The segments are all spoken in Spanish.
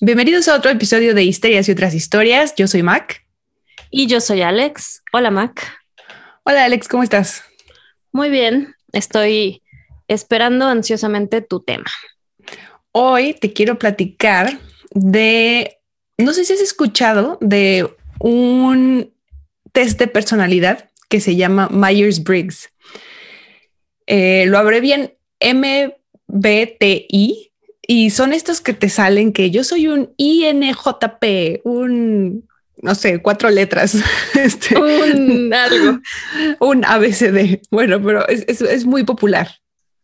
Bienvenidos a otro episodio de Histerias y otras historias. Yo soy Mac. Y yo soy Alex. Hola Mac. Hola Alex, ¿cómo estás? Muy bien, estoy esperando ansiosamente tu tema. Hoy te quiero platicar de, no sé si has escuchado de un test de personalidad que se llama Myers-Briggs. Eh, lo abrevian MBTI y son estos que te salen que yo soy un INJP, un, no sé, cuatro letras. Este, un algo. Un ABCD. Bueno, pero es, es, muy popular.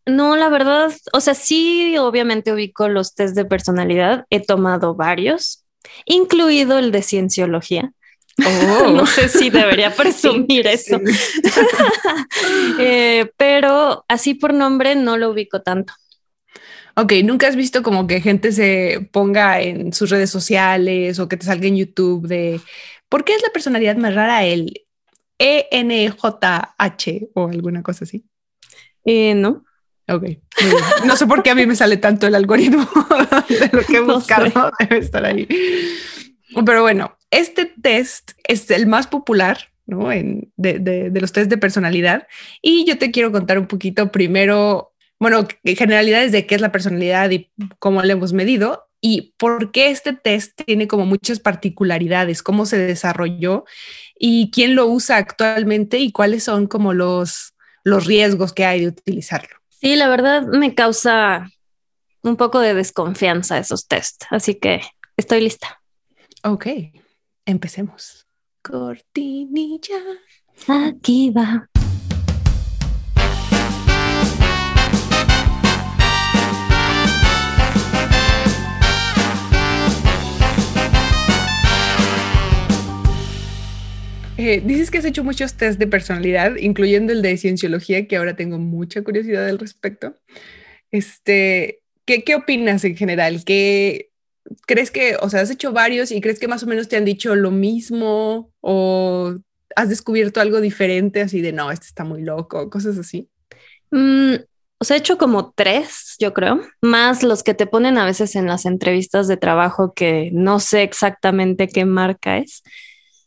No, la verdad, o sea, sí, obviamente ubico los test de personalidad. He tomado varios, incluido el de cienciología. Oh. no sé si debería presumir eso. Eh, pero así por nombre no lo ubico tanto. Ok, ¿nunca has visto como que gente se ponga en sus redes sociales o que te salga en YouTube de ¿por qué es la personalidad más rara el ENJH o alguna cosa así? Eh, no. Ok. No sé por qué a mí me sale tanto el algoritmo de lo que he buscado. Debe estar ahí. Pero bueno, este test es el más popular ¿no? En, de, de, los test de personalidad. Y yo te quiero contar un poquito primero bueno, generalidades de qué es la personalidad y cómo la hemos medido y por qué este test tiene como muchas particularidades, cómo se desarrolló y quién lo usa actualmente y cuáles son como los, los riesgos que hay de utilizarlo. Sí, la verdad me causa un poco de desconfianza esos test, así que estoy lista. Ok, empecemos. Cortinilla. Aquí va. Dices que has hecho muchos test de personalidad, incluyendo el de cienciología, que ahora tengo mucha curiosidad al respecto. Este, ¿qué, ¿Qué opinas en general? ¿Qué crees que, o sea, has hecho varios y crees que más o menos te han dicho lo mismo o has descubierto algo diferente así de no, este está muy loco, cosas así? Mm, o sea, he hecho como tres, yo creo, más los que te ponen a veces en las entrevistas de trabajo que no sé exactamente qué marca es.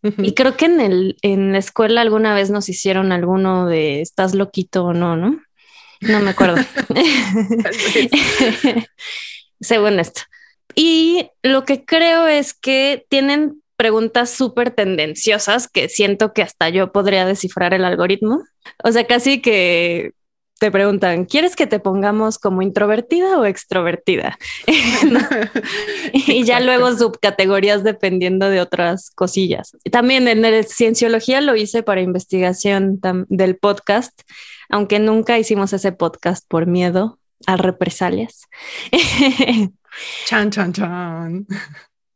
Y creo que en, el, en la escuela alguna vez nos hicieron alguno de estás loquito o no, ¿no? No me acuerdo. Según esto. Y lo que creo es que tienen preguntas súper tendenciosas que siento que hasta yo podría descifrar el algoritmo. O sea, casi que te preguntan, ¿quieres que te pongamos como introvertida o extrovertida? y ya luego subcategorías dependiendo de otras cosillas. También en el cienciología lo hice para investigación del podcast, aunque nunca hicimos ese podcast por miedo a represalias. chan, chan, chan.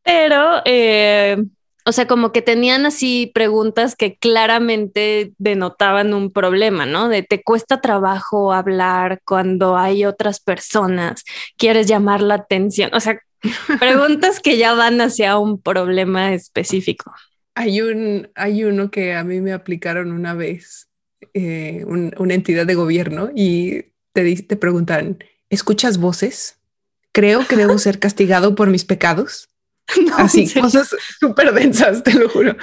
Pero eh, o sea, como que tenían así preguntas que claramente denotaban un problema, ¿no? De te cuesta trabajo hablar cuando hay otras personas, quieres llamar la atención, o sea, preguntas que ya van hacia un problema específico. Hay, un, hay uno que a mí me aplicaron una vez, eh, una entidad de gobierno, y te, te preguntan, ¿escuchas voces? Creo que debo ser castigado por mis pecados. Así, cosas súper densas, te lo juro.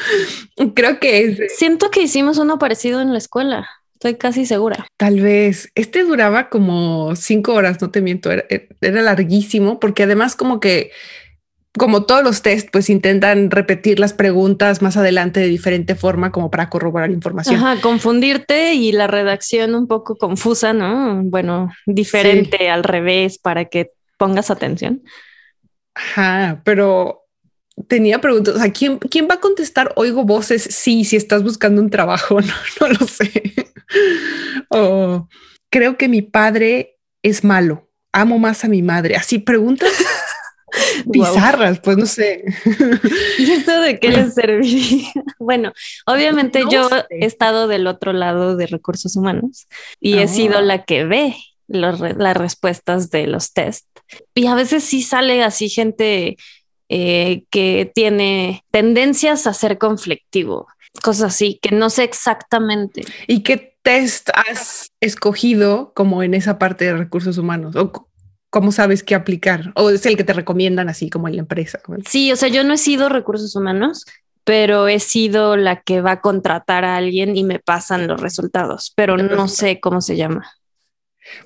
Creo que es. Siento que hicimos uno parecido en la escuela. Estoy casi segura. Tal vez. Este duraba como cinco horas, no te miento. Era, era larguísimo porque además, como que como todos los test, pues intentan repetir las preguntas más adelante de diferente forma como para corroborar información. Ajá, confundirte y la redacción un poco confusa, ¿no? Bueno, diferente al revés para que pongas atención. Ajá, pero tenía preguntas. ¿a ¿quién, ¿quién va a contestar? Oigo voces. Sí, si estás buscando un trabajo, no, lo sé. o creo que mi padre es malo. Amo más a mi madre. Así preguntas bizarras, pues no sé. ¿Y esto de qué les serviría? Bueno, obviamente yo he estado del otro lado de recursos humanos y he sido ah. la que ve las respuestas de los test. Y a veces sí sale así gente eh, que tiene tendencias a ser conflictivo, cosas así, que no sé exactamente. ¿Y qué test has escogido como en esa parte de recursos humanos? ¿O cómo sabes qué aplicar? ¿O es el que te recomiendan así como en la empresa? Sí, o sea, yo no he sido recursos humanos, pero he sido la que va a contratar a alguien y me pasan los resultados, pero no sé cómo se llama.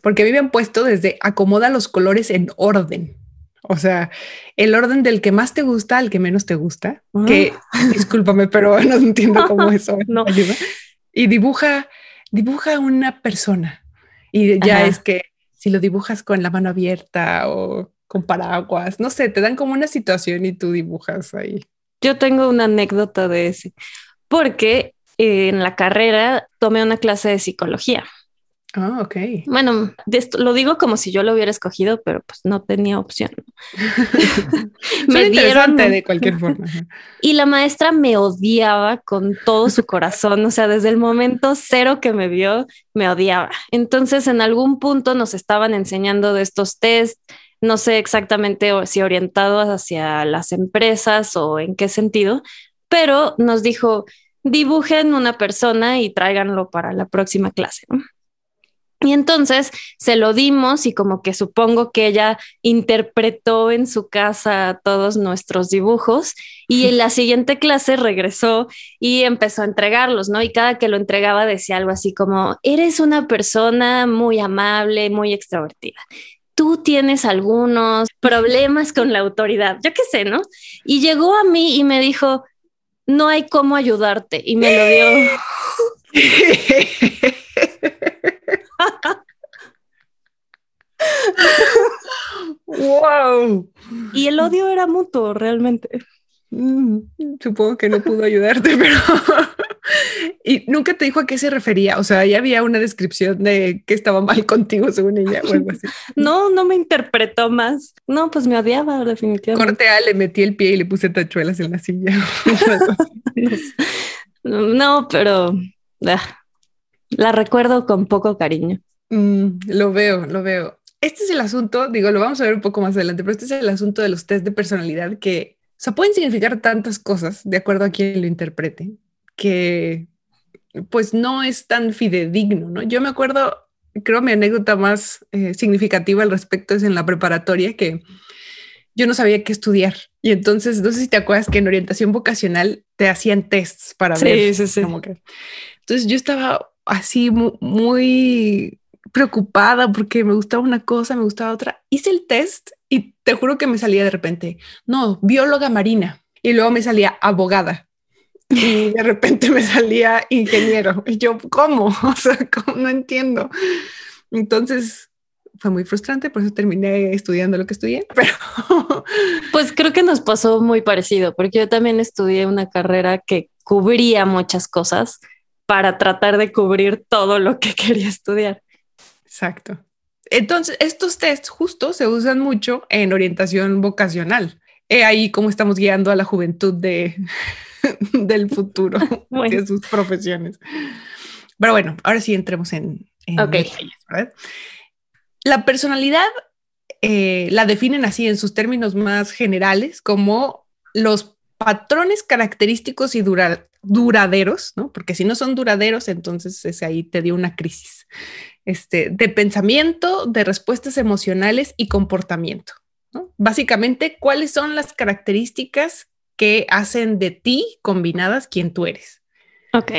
Porque a mí me han puesto desde acomoda los colores en orden. O sea, el orden del que más te gusta al que menos te gusta, que ah. discúlpame, pero no entiendo cómo eso no. Y dibuja, dibuja una persona. Y ya es que si lo dibujas con la mano abierta o con paraguas, no sé, te dan como una situación y tú dibujas ahí. Yo tengo una anécdota de ese, porque en la carrera tomé una clase de psicología. Ah, ok. Bueno, lo digo como si yo lo hubiera escogido, pero pues no tenía opción. me dieron de cualquier forma. Y la maestra me odiaba con todo su corazón, o sea, desde el momento cero que me vio, me odiaba. Entonces, en algún punto nos estaban enseñando de estos test, no sé exactamente si orientados hacia las empresas o en qué sentido, pero nos dijo, dibujen una persona y tráiganlo para la próxima clase. ¿no? Y entonces se lo dimos y como que supongo que ella interpretó en su casa todos nuestros dibujos y en la siguiente clase regresó y empezó a entregarlos, ¿no? Y cada que lo entregaba decía algo así como, eres una persona muy amable, muy extrovertida. Tú tienes algunos problemas con la autoridad, yo qué sé, ¿no? Y llegó a mí y me dijo, no hay cómo ayudarte y me lo dio. wow. Y el odio era mutuo, realmente. Mm, supongo que no pudo ayudarte, pero... y nunca te dijo a qué se refería. O sea, ya había una descripción de que estaba mal contigo, según ella, o algo así. No, no me interpretó más. No, pues me odiaba, definitivamente. Corte A, le metí el pie y le puse tachuelas en la silla. no, pero ah, la recuerdo con poco cariño. Mm, lo veo, lo veo. Este es el asunto, digo, lo vamos a ver un poco más adelante, pero este es el asunto de los test de personalidad que, o sea, pueden significar tantas cosas de acuerdo a quien lo interprete, que pues no es tan fidedigno, ¿no? Yo me acuerdo, creo mi anécdota más eh, significativa al respecto es en la preparatoria que yo no sabía qué estudiar. Y entonces, no sé si te acuerdas que en orientación vocacional te hacían tests para ver. Sí, sí. que... Entonces yo estaba así muy preocupada porque me gustaba una cosa, me gustaba otra. Hice el test y te juro que me salía de repente, no, bióloga marina. Y luego me salía abogada. Y de repente me salía ingeniero. Yo, ¿cómo? O sea, no entiendo. Entonces fue muy frustrante, por eso terminé estudiando lo que estudié. Pero pues creo que nos pasó muy parecido, porque yo también estudié una carrera que cubría muchas cosas para tratar de cubrir todo lo que quería estudiar. Exacto. Entonces, estos tests justo se usan mucho en orientación vocacional. He ahí cómo estamos guiando a la juventud de, del futuro de sus profesiones. Pero bueno, ahora sí entremos en, La personalidad eh, la definen así en sus términos más generales como los patrones característicos y duraderos, ¿no? Porque si no son duraderos, entonces ese ahí te dio una crisis este, de pensamiento, de respuestas emocionales y comportamiento. Básicamente, ¿cuáles son las características que hacen de ti combinadas quien tú eres? Ok.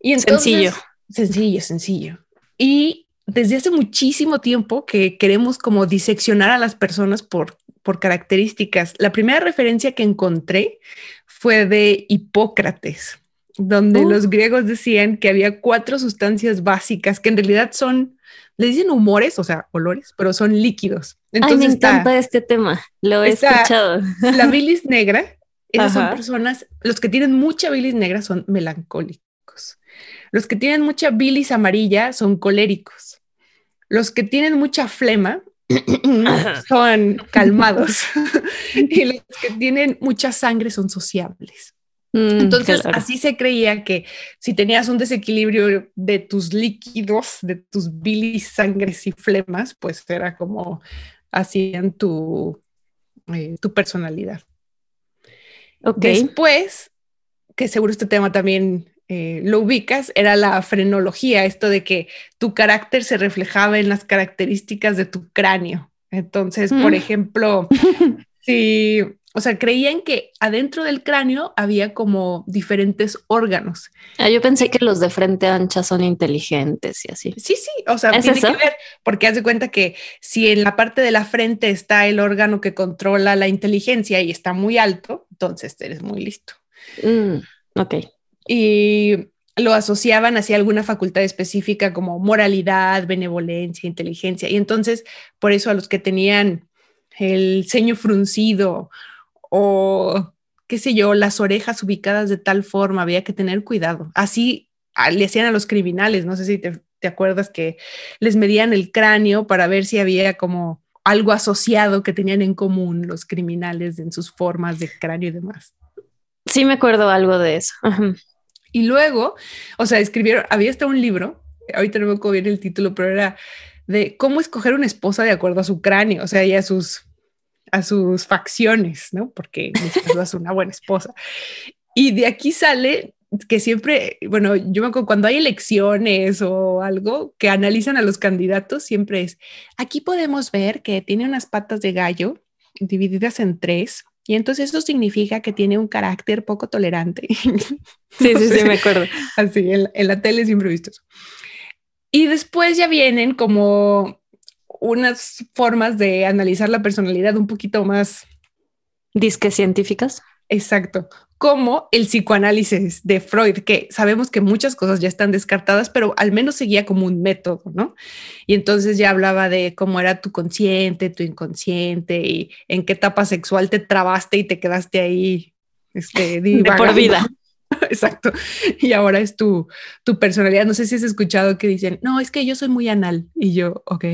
Y sencillo. Sencillo, sencillo. Y desde hace muchísimo tiempo que queremos como diseccionar a las personas por, por características. La primera referencia que encontré fue de Hipócrates donde uh. los griegos decían que había cuatro sustancias básicas que en realidad son, le dicen humores, o sea, olores, pero son líquidos. Entonces Ay, me encanta este tema, lo he escuchado. La bilis negra, esas son personas, los que tienen mucha bilis negra son melancólicos. Los que tienen mucha bilis amarilla son coléricos. Los que tienen mucha flema son calmados. y los que tienen mucha sangre son sociables. Mm, Entonces, así se creía que si tenías un desequilibrio de tus líquidos, de tus bilis, sangres y flemas, pues era como hacían tu, eh, tu personalidad. Después, que seguro este tema también eh, lo ubicas, era la frenología, esto de que tu carácter se reflejaba en las características de tu cráneo. Entonces, por ejemplo, si o sea, creían que adentro del cráneo había como diferentes órganos. Ah, yo pensé que los de frente ancha son inteligentes y así. Sí, sí, o sea, tiene que ver porque haz de cuenta que si en la parte de la frente está el órgano que controla la inteligencia y está muy alto, entonces eres muy listo. Mm, ok. Y lo asociaban hacia alguna facultad específica como moralidad, benevolencia, inteligencia. Y entonces, por eso a los que tenían el ceño fruncido o qué sé yo, las orejas ubicadas de tal forma, había que tener cuidado. Así ah, le hacían a los criminales, no sé si te, acuerdas que les medían el cráneo para ver si había como algo asociado que tenían en común los criminales en sus formas de cráneo y demás. Sí, me acuerdo algo de eso. Y luego, o sea, escribieron, había hasta un libro, ahorita no me acuerdo bien el título, pero era de cómo escoger una esposa de acuerdo a su cráneo, o sea, y a sus a sus facciones, ¿no? Porque es una buena esposa. Y de aquí sale que siempre, bueno, yo me acuerdo cuando hay elecciones o algo que analizan a los candidatos, siempre es, aquí podemos ver que tiene unas patas de gallo divididas en tres, y entonces eso significa que tiene un carácter poco tolerante. Sí, sí, sí, me acuerdo. Así, en, en la tele siempre he visto eso. Y después ya vienen como unas formas de analizar la personalidad un poquito más... Disque científicas. Exacto, como el psicoanálisis de Freud, que sabemos que muchas cosas ya están descartadas, pero al menos seguía como un método, ¿no? Y entonces ya hablaba de cómo era tu consciente, tu inconsciente y en qué etapa sexual te trabaste y te quedaste ahí este, de por vida. Exacto. Y ahora es tu, tu personalidad. No sé si has escuchado que dicen, no, es que yo soy muy anal. Y yo, ok.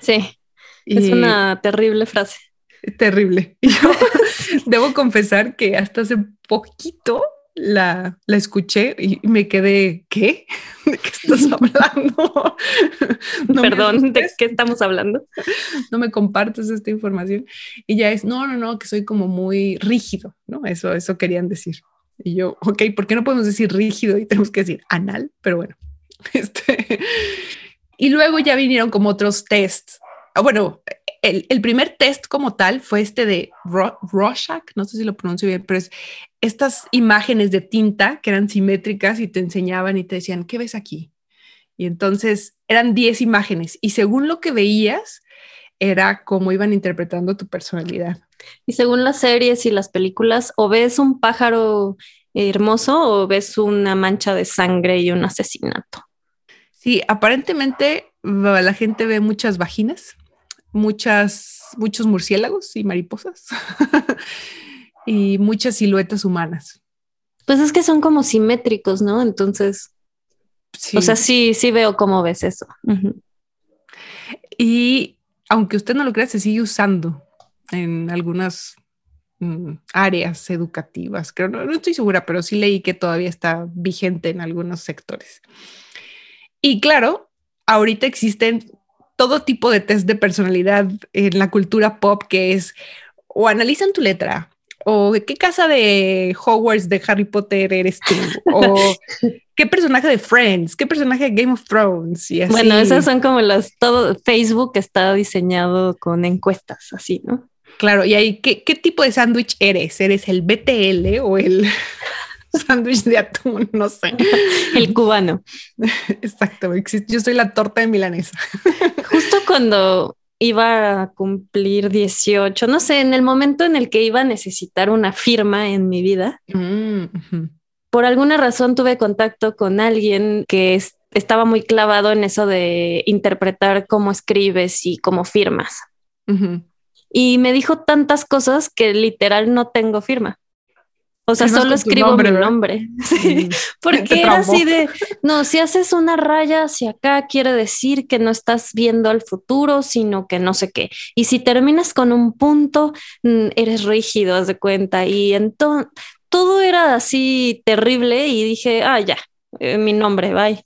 Sí, es una terrible frase. Terrible. Yo debo confesar que hasta hace poquito la, la escuché y me quedé, ¿qué? ¿De qué estás hablando? Perdón, ¿de qué estamos hablando? No me compartes esta información. Y ya es, no, no, no, que soy como muy rígido, ¿no? Eso, eso querían decir. Y yo, ok, ¿por qué no podemos decir rígido y tenemos que decir anal? Pero bueno, este, y luego ya vinieron como otros tests. Ah, bueno, el, el, primer test como tal fue este de Rorschach, no sé si lo pronuncio bien, pero es estas imágenes de tinta que eran simétricas y te enseñaban y te decían, ¿qué ves aquí? Y entonces eran 10 imágenes y según lo que veías, era cómo iban interpretando tu personalidad. Y según las series y las películas, o ves un pájaro hermoso o ves una mancha de sangre y un asesinato. Sí, aparentemente la gente ve muchas vaginas, muchas, muchos murciélagos y mariposas y muchas siluetas humanas. Pues es que son como simétricos, ¿no? Entonces, o sea, sí, sí veo cómo ves eso. Y aunque usted no lo crea, se sigue usando en algunas mm, áreas educativas. Creo, no estoy segura, pero sí leí que todavía está vigente en algunos sectores. Y claro, ahorita existen todo tipo de test de personalidad en la cultura pop que es o analizan tu letra o qué casa de Hogwarts de Harry Potter eres tú o qué personaje de Friends, qué personaje de Game of Thrones y así. Bueno, esas son como las todo Facebook está diseñado con encuestas así, ¿no? Claro, y ahí qué, qué tipo de sándwich eres, eres el BTL o el sándwich de atún, no sé. El cubano. Exacto, yo soy la torta de milanesa. Justo cuando iba a cumplir 18, no sé, en el momento en el que iba a necesitar una firma en mi vida, mm, por alguna razón tuve contacto con alguien que estaba muy clavado en eso de interpretar cómo escribes y cómo firmas. Y me dijo tantas cosas que literal no tengo firma. O sea, solo escribo mi nombre. Sí, porque era así de, no, si haces una raya hacia acá, quiere decir que no estás viendo al futuro, sino que no sé qué. Y si terminas con un punto, mm, eres rígido, haz de cuenta. Y entonces todo era así terrible y dije, ah, ya, eh, mi nombre, bye.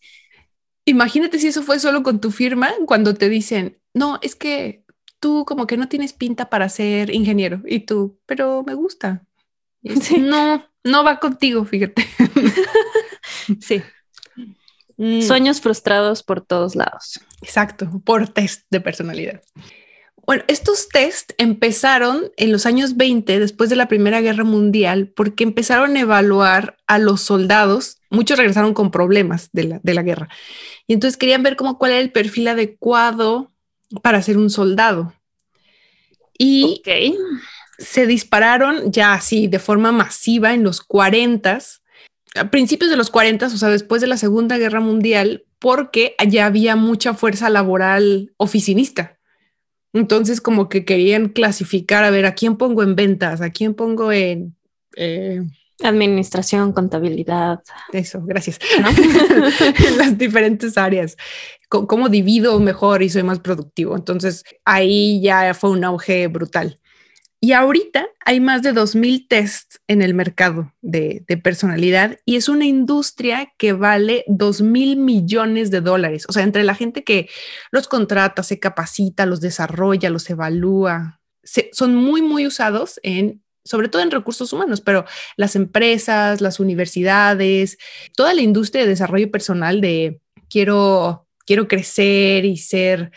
Imagínate si eso fue solo con tu firma, cuando te dicen, no, es que tú como que no tienes pinta para ser ingeniero y tú, pero me gusta. No, no va contigo, fíjate. sí. Mm. Sueños frustrados por todos lados. Exacto, por test de personalidad. Bueno, estos test empezaron en los años 20, después de la Primera Guerra Mundial, porque empezaron a evaluar a los soldados. Muchos regresaron con problemas de la, de la guerra. Y entonces querían ver cómo, cuál era el perfil adecuado para ser un soldado. Y se dispararon ya así de forma masiva en los 40, a principios de los 40, o sea, después de la Segunda Guerra Mundial, porque allá había mucha fuerza laboral oficinista. Entonces, como que querían clasificar, a ver, ¿a quién pongo en ventas? ¿A quién pongo en... Eh, Administración, contabilidad. Eso, gracias. en las diferentes áreas. ¿Cómo divido mejor y soy más productivo? Entonces, ahí ya fue un auge brutal. Y ahorita hay más de 2.000 tests en el mercado de, personalidad y es una industria que vale 2.000 millones de dólares. O sea, entre la gente que los contrata, se capacita, los desarrolla, los evalúa, son muy, muy usados en sobre todo en recursos humanos, pero las empresas, las universidades, toda la industria de desarrollo personal de quiero, quiero crecer y ser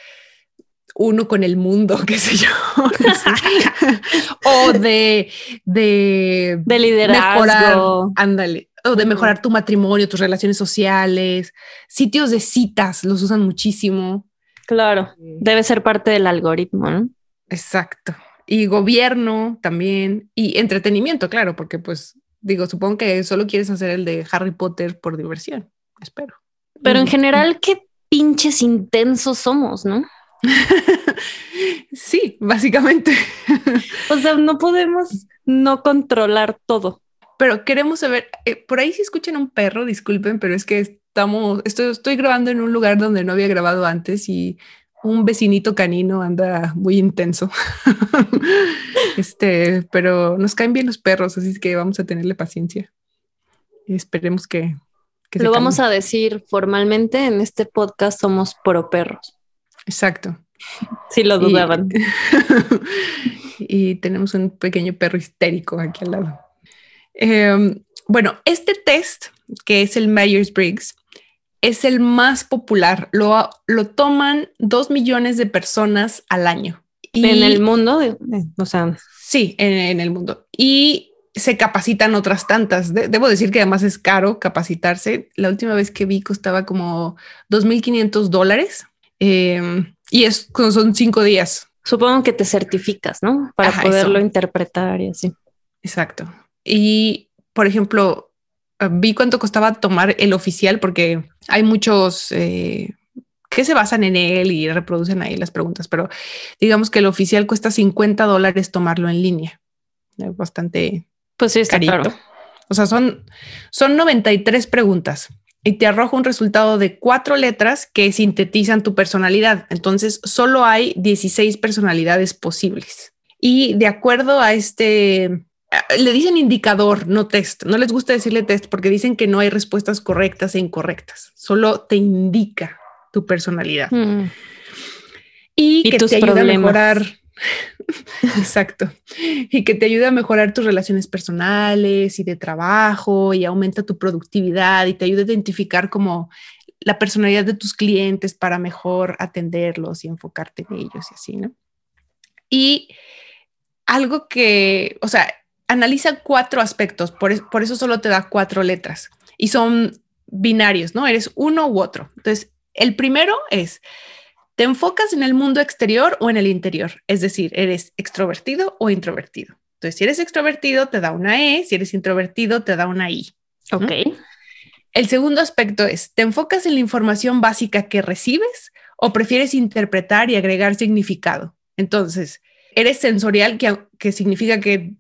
uno con el mundo, qué sé yo. o de, de, de liderazgo. Mejorar, ándale. O de mejorar tu matrimonio, tus relaciones sociales. Sitios de citas los usan muchísimo. Claro, debe ser parte del algoritmo, ¿no? Exacto. Y gobierno también. Y entretenimiento, claro, porque pues digo, supongo que solo quieres hacer el de Harry Potter por diversión. Espero. Pero en general, qué pinches intensos somos, ¿no? sí, básicamente. o sea, no podemos no controlar todo. Pero queremos saber, eh, por ahí si escuchan un perro, disculpen, pero es que estamos, estoy, estoy grabando en un lugar donde no había grabado antes y un vecinito canino anda muy intenso. este, pero nos caen bien los perros, así que vamos a tenerle paciencia. Y esperemos que, lo vamos a decir formalmente en este podcast somos pro perros. Exacto. Si lo dudaban. Y, tenemos un pequeño perro histérico aquí al lado. Em, bueno, este test, que es el Myers-Briggs, es el más popular. Lo, lo toman dos millones de personas al año. en el mundo, o sea. Sí, en, el mundo. Y se capacitan otras tantas. debo decir que además es caro capacitarse. La última vez que vi costaba como 2.500 dólares Em, y es, son cinco días. Supongo que te certificas, ¿no? Para poderlo interpretar y así. Exacto. Y, por ejemplo, eh, vi cuánto costaba tomar el oficial porque hay muchos eh, que se basan en él y reproducen ahí las preguntas, pero digamos que el oficial cuesta 50 dólares tomarlo en línea. Es bastante pues sí, está carito. O sea, son, son 93 preguntas y te arroja un resultado de cuatro letras que sintetizan tu personalidad. Entonces, solo hay 16 personalidades posibles. Y de acuerdo a este, eh, le dicen indicador, no test. No les gusta decirle test porque dicen que no hay respuestas correctas e incorrectas. Solo te indica tu personalidad. Mm. Y, que te ayuda a mejorar Exacto. Y que te ayuda a mejorar tus relaciones personales y de trabajo y aumenta tu productividad y te ayuda a identificar como la personalidad de tus clientes para mejor atenderlos y enfocarte en ellos y así, ¿no? Y algo que, o sea, analiza cuatro aspectos, por, por eso solo te da cuatro letras y son binarios, ¿no? Eres uno u otro. Entonces, el primero es ¿Te enfocas en el mundo exterior o en el interior? Es decir, ¿eres extrovertido o introvertido? Entonces, si eres extrovertido, te da una E, si eres introvertido, te da una I. Ok. El segundo aspecto es, ¿te enfocas en la información básica que recibes o prefieres interpretar y agregar significado? Entonces, ¿eres sensorial, que, que significa que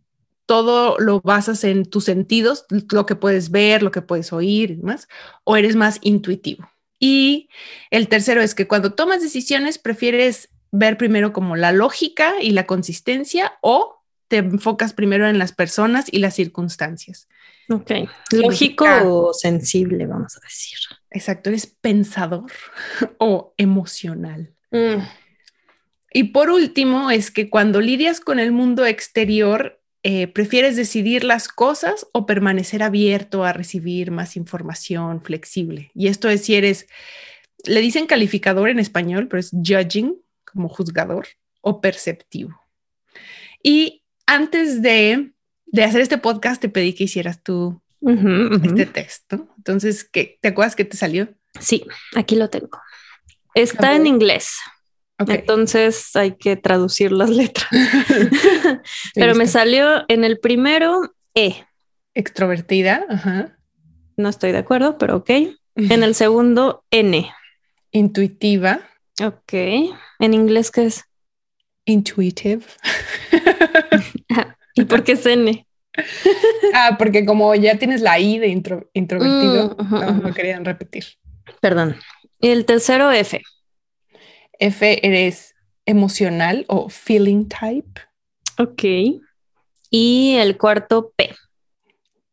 todo lo basas en tus sentidos, lo que puedes ver, lo que puedes oír y demás, o eres más intuitivo? Y el tercero es que cuando tomas decisiones prefieres ver primero como la lógica y la consistencia o te enfocas primero en las personas y las circunstancias. Ok. Lógico o sensible, vamos a decir. Exacto, eres pensador o emocional. Mm. Y por último, es que cuando lidias con el mundo exterior, eh, ¿prefieres decidir las cosas o permanecer abierto a recibir más información flexible? Y esto es si eres, le dicen calificador en español, pero es judging, como juzgador. o perceptivo. Y antes de, hacer este podcast, te pedí que hicieras tú este texto. Entonces, ¿qué, ¿te acuerdas que te salió? Sí, aquí lo tengo. Está en inglés. Entonces hay que traducir las letras. Pero me salió en el primero E. Extrovertida. Ajá. No estoy de acuerdo, pero ok. En el segundo, N. Intuitiva. Ok. ¿En inglés qué es? Intuitive. ¿Y por qué es N? ah, porque como ya tienes la I de introvertido, mm, no, querían repetir. Perdón. Y el tercero, F. F eres emocional o feeling type. Ok. Y el cuarto, P.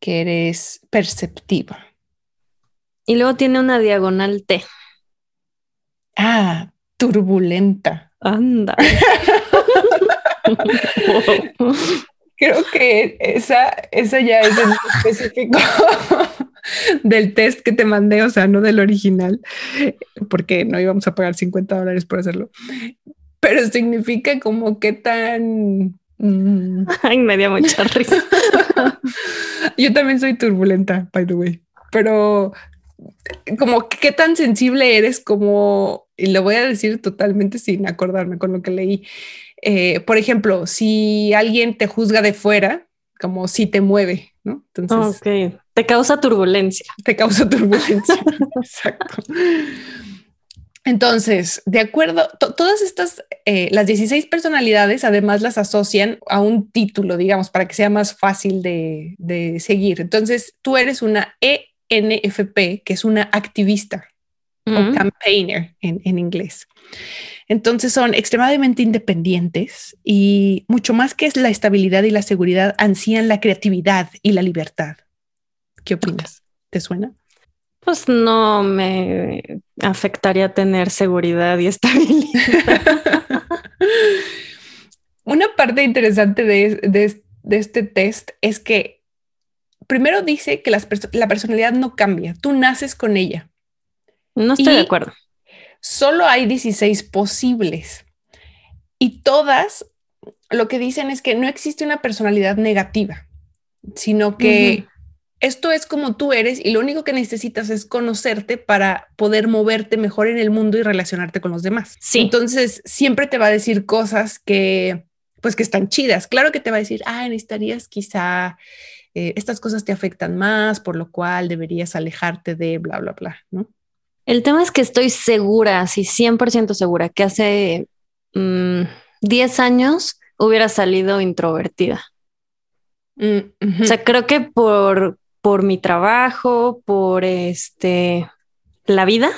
Que eres perceptiva. Y luego tiene una diagonal T. Ah, turbulenta. Anda. Creo que esa, esa ya es el específico del test que te mandé, o sea, no del original, porque no íbamos a pagar 50 dólares por hacerlo. Pero significa como qué tan... Mm, Ay, me dio mucha risa. Yo también soy turbulenta, by the way, pero como qué tan sensible eres como, y lo voy a decir totalmente sin acordarme con lo que leí. Eh, por ejemplo, si alguien te juzga de fuera, como si te mueve, ¿no? Entonces, ok, te causa turbulencia. Te causa turbulencia, exacto. Entonces, de acuerdo, todas estas, eh, las 16 personalidades, además las asocian a un título, digamos, para que sea más fácil de, de seguir. Entonces, tú eres una E NFP, que es una activista o campaigner en, inglés. Entonces son extremadamente independientes y mucho más que es la estabilidad y la seguridad, ansían la creatividad y la libertad. ¿Qué opinas? ¿Te suena? Pues no me afectaría tener seguridad y estabilidad. Una parte interesante de, este test es que primero dice que la personalidad no cambia, tú naces con ella. No estoy de acuerdo. Solo hay 16 posibles y todas lo que dicen es que no existe una personalidad negativa, sino que esto es como tú eres y lo único que necesitas es conocerte para poder moverte mejor en el mundo y relacionarte con los demás. Sí. Entonces siempre te va a decir cosas que pues que están chidas. Claro que te va a decir, ah, necesitarías quizá eh, estas cosas te afectan más, por lo cual deberías alejarte de bla, bla, bla, ¿no? El tema es que estoy segura, sí, 100% segura, que hace 10 mm, años hubiera salido introvertida. Mm, o sea, creo que por, por mi trabajo, por este, la vida,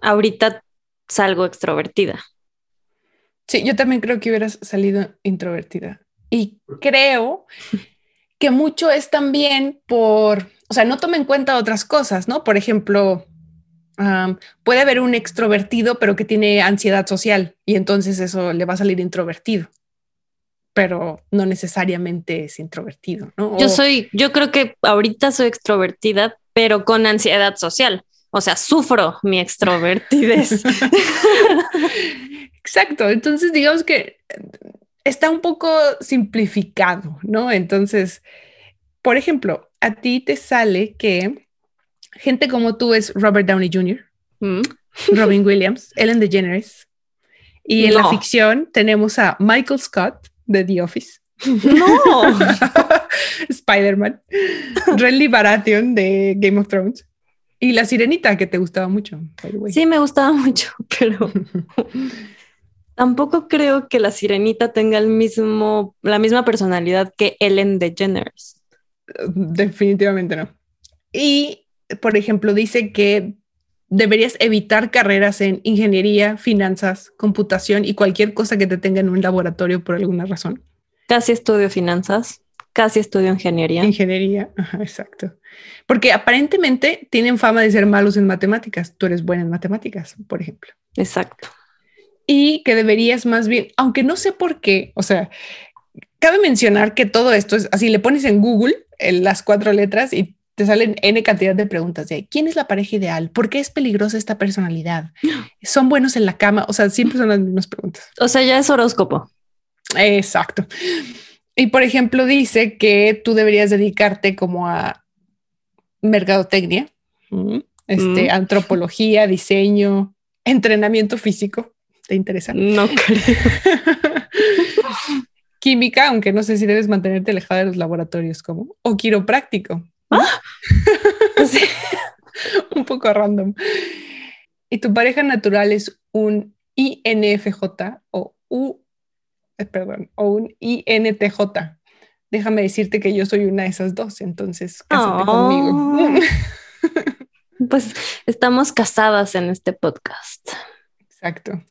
ahorita salgo extrovertida. Sí, yo también creo que hubieras salido introvertida. Y creo que mucho es también por, o sea, no toma en cuenta otras cosas, ¿no? Por ejemplo, puede haber un extrovertido, pero que tiene ansiedad social y entonces eso le va a salir introvertido, pero no necesariamente es introvertido, ¿no? Yo soy, yo creo que ahorita soy extrovertida, pero con ansiedad social. O sea, sufro mi extrovertidez. Exacto. Entonces, digamos que está un poco simplificado, ¿no? Entonces, por ejemplo, a ti te sale que gente como tú es Robert Downey Jr., mm. Robin Williams, Ellen DeGeneres, y en la ficción tenemos a Michael Scott de The Office. No. Spider-Man, Renly Baratheon de Game of Thrones y la sirenita que te gustaba mucho. Sí, me gustaba mucho, pero Tampoco creo que la sirenita tenga el mismo, la misma personalidad que Ellen DeGeneres. Definitivamente no. Y, por ejemplo, dice que deberías evitar carreras en ingeniería, finanzas, computación y cualquier cosa que te tenga en un laboratorio por alguna razón. Casi estudio finanzas, casi estudio ingeniería. Ingeniería, exacto. Porque aparentemente tienen fama de ser malos en matemáticas. Tú eres buena en matemáticas, por ejemplo. Exacto y que deberías más bien, aunque no sé por qué, o sea, cabe mencionar que todo esto es así, le pones en Google las cuatro letras y te salen N cantidad de preguntas de quién es la pareja ideal, por qué es peligrosa esta personalidad, son buenos en la cama, o sea, siempre son las mismas preguntas. O sea, ya es horóscopo. Exacto. Y por ejemplo, dice que tú deberías dedicarte como a mercadotecnia, este, mm. antropología, diseño, entrenamiento físico. ¿Te interesa? No creo. Química, aunque no sé si debes mantenerte alejada de los laboratorios, como o quiropráctico. ¿Ah? un poco random. Y tu pareja natural es un INFJ o U, eh, perdón, o un INTJ. Déjame decirte que yo soy una de esas dos, entonces cásate conmigo. pues estamos casadas en este podcast. Exacto.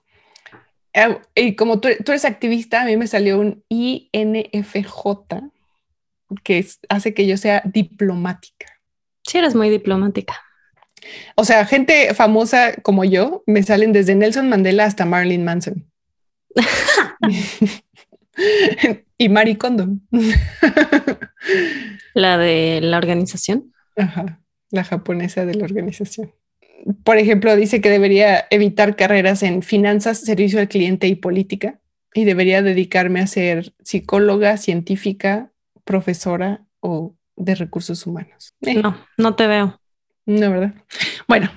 Y como tú, eres activista, a mí me salió un INFJ, que hace que yo sea diplomática. Sí, eres muy diplomática. O sea, gente famosa como yo me salen desde Nelson Mandela hasta Marilyn Manson. y Mari Kondo. la de la organización. Ajá, la japonesa de la organización por ejemplo, dice que debería evitar carreras en finanzas, servicio al cliente y política y debería dedicarme a ser psicóloga, científica, profesora o de recursos humanos. Eh. No, no te veo. No, ¿verdad? Bueno,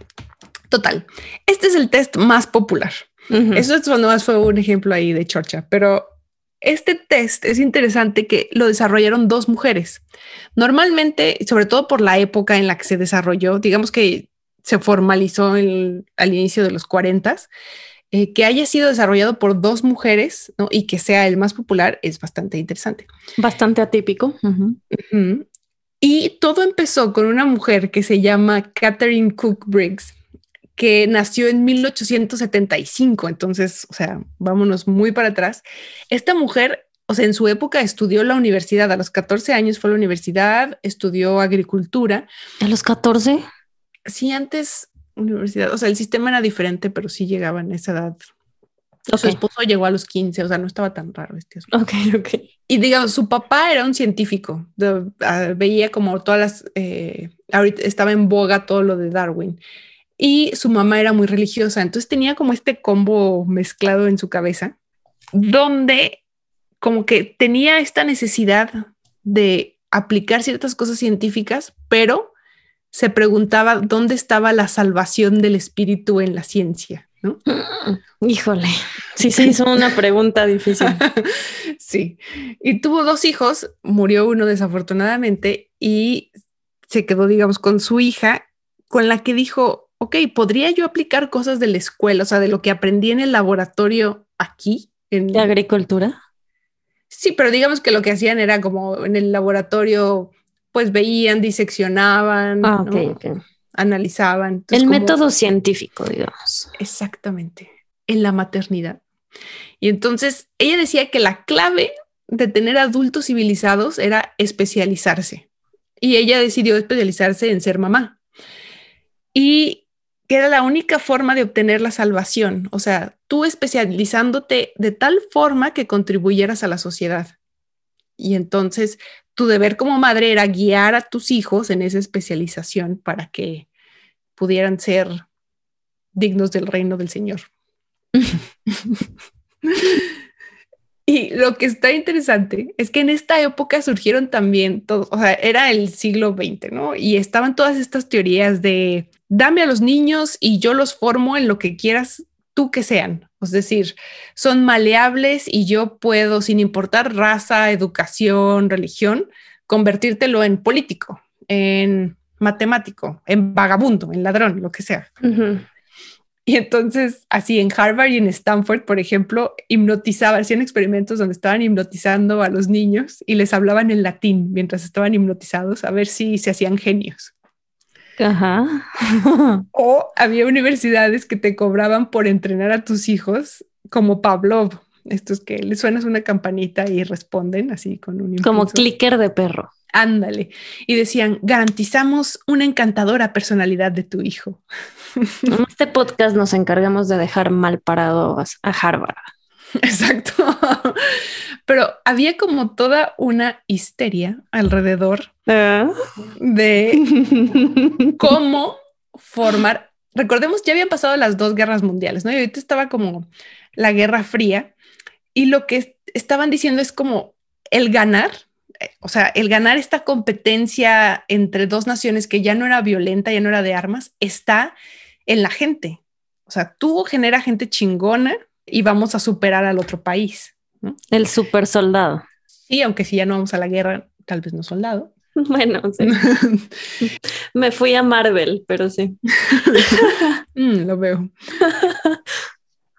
total. Este es el test más popular. Eso más fue un ejemplo ahí de chorcha, pero este test es interesante que lo desarrollaron dos mujeres. Normalmente, sobre todo por la época en la que se desarrolló, digamos que se formalizó al inicio de los 40, eh, que haya sido desarrollado por dos mujeres y que sea el más popular es bastante interesante. Bastante atípico. Y todo empezó con una mujer que se llama Catherine Cook Briggs, que nació en 1875. Entonces, o sea, vámonos muy para atrás. Esta mujer, o sea, en su época estudió la universidad. A los 14 años fue a la universidad, estudió agricultura. ¿A los 14? sí, antes universidad, o sea, el sistema era diferente, pero sí llegaba en esa edad. Su esposo llegó a los 15, o sea, no estaba tan raro este asunto. Ok, ok. Y digamos, su papá era un científico, ah, veía como todas las, eh, ahorita estaba en boga todo lo de Darwin. Y su mamá era muy religiosa, entonces tenía como este combo mezclado en su cabeza, donde como que tenía esta necesidad de aplicar ciertas cosas científicas, pero se preguntaba dónde estaba la salvación del espíritu en la ciencia. ¿no? Híjole, sí, sí, es una pregunta difícil. sí, y tuvo dos hijos, murió uno desafortunadamente y se quedó, digamos, con su hija, con la que dijo, ok, ¿podría yo aplicar cosas de la escuela, o sea, de lo que aprendí en el laboratorio aquí? En... ¿De agricultura? Sí, pero digamos que lo que hacían era como en el laboratorio pues veían, diseccionaban, ah, analizaban. el método científico, digamos. Exactamente, en la maternidad. Y entonces ella decía que la clave de tener adultos civilizados era especializarse. Y ella decidió especializarse en ser mamá. Y que era la única forma de obtener la salvación. O sea, tú especializándote de tal forma que contribuyeras a la sociedad. Y entonces tu deber como madre era guiar a tus hijos en esa especialización para que pudieran ser dignos del reino del Señor. y lo que está interesante es que en esta época surgieron también todos, o sea, era el siglo XX, ¿no? Y estaban todas estas teorías de dame a los niños y yo los formo en lo que quieras tú que sean. Es decir, son maleables y yo puedo, sin importar raza, educación, religión, convertírtelo en político, en matemático, en vagabundo, en ladrón, lo que sea. Y entonces, así en Harvard y en Stanford, por ejemplo, hipnotizaban, hacían experimentos donde estaban hipnotizando a los niños y les hablaban en latín mientras estaban hipnotizados a ver si se hacían genios. Ajá. o había universidades que te cobraban por entrenar a tus hijos como Pavlov. Estos que le suenas una campanita y responden así con un Como clicker de perro. Ándale. Y decían, garantizamos una encantadora personalidad de tu hijo. En este podcast nos encargamos de dejar mal parados a Harvard. Exacto. Pero había como toda una histeria alrededor ah. de cómo formar. Recordemos, ya habían pasado las dos guerras mundiales, ¿no? Y ahorita estaba como la Guerra Fría y lo que estaban diciendo es como el ganar, eh, o sea, el ganar esta competencia entre dos naciones que ya no era violenta, ya no era de armas, está en la gente. O sea, tú genera gente chingona y vamos a superar al otro país. El super soldado. Sí, aunque si ya no vamos a la guerra, tal vez no soldado. Bueno, sí. me fui a Marvel, pero sí. Mm, lo veo.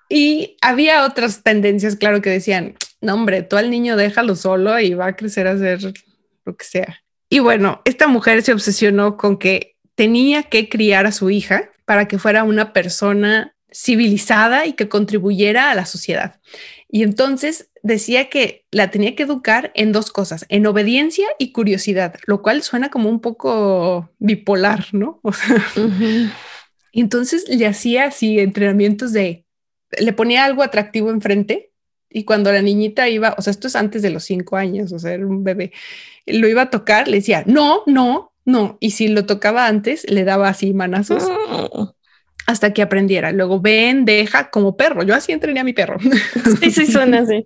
Y había otras tendencias, claro, que decían, no, hombre, tú al niño déjalo solo y va a crecer a ser lo que sea. Y bueno, esta mujer se obsesionó con que tenía que criar a su hija para que fuera una persona civilizada y que contribuyera a la sociedad. Y entonces decía que la tenía que educar en dos cosas, en obediencia y curiosidad, lo cual suena como un poco bipolar, ¿no? Entonces le hacía así entrenamientos de, le ponía algo atractivo enfrente y cuando la niñita iba, o sea, esto es antes de los cinco años, o sea, era un bebé, lo iba a tocar, le decía, no, no, no. Y si lo tocaba antes, le daba así manazos. Ah hasta que aprendiera. Luego ven, deja como perro. Yo así entrené a mi perro. Sí, sí, suena así.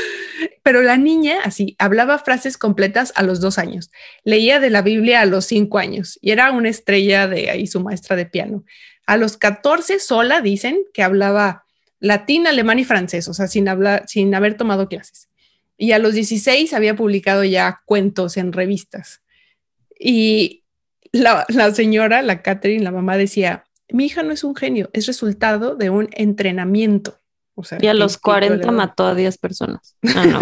Pero la niña así hablaba frases completas a los dos años. Leía de la Biblia a los cinco años y era una estrella de ahí su maestra de piano. A los 14 sola dicen que hablaba latín, alemán y francés, o sea, sin hablar, sin haber tomado clases. Y a los 16 había publicado ya cuentos en revistas. Y la, la señora, la Catherine, la mamá decía, mi hija no es un genio, es resultado de un entrenamiento. O sea, y a los 40 mató a 10 personas. Ah, no.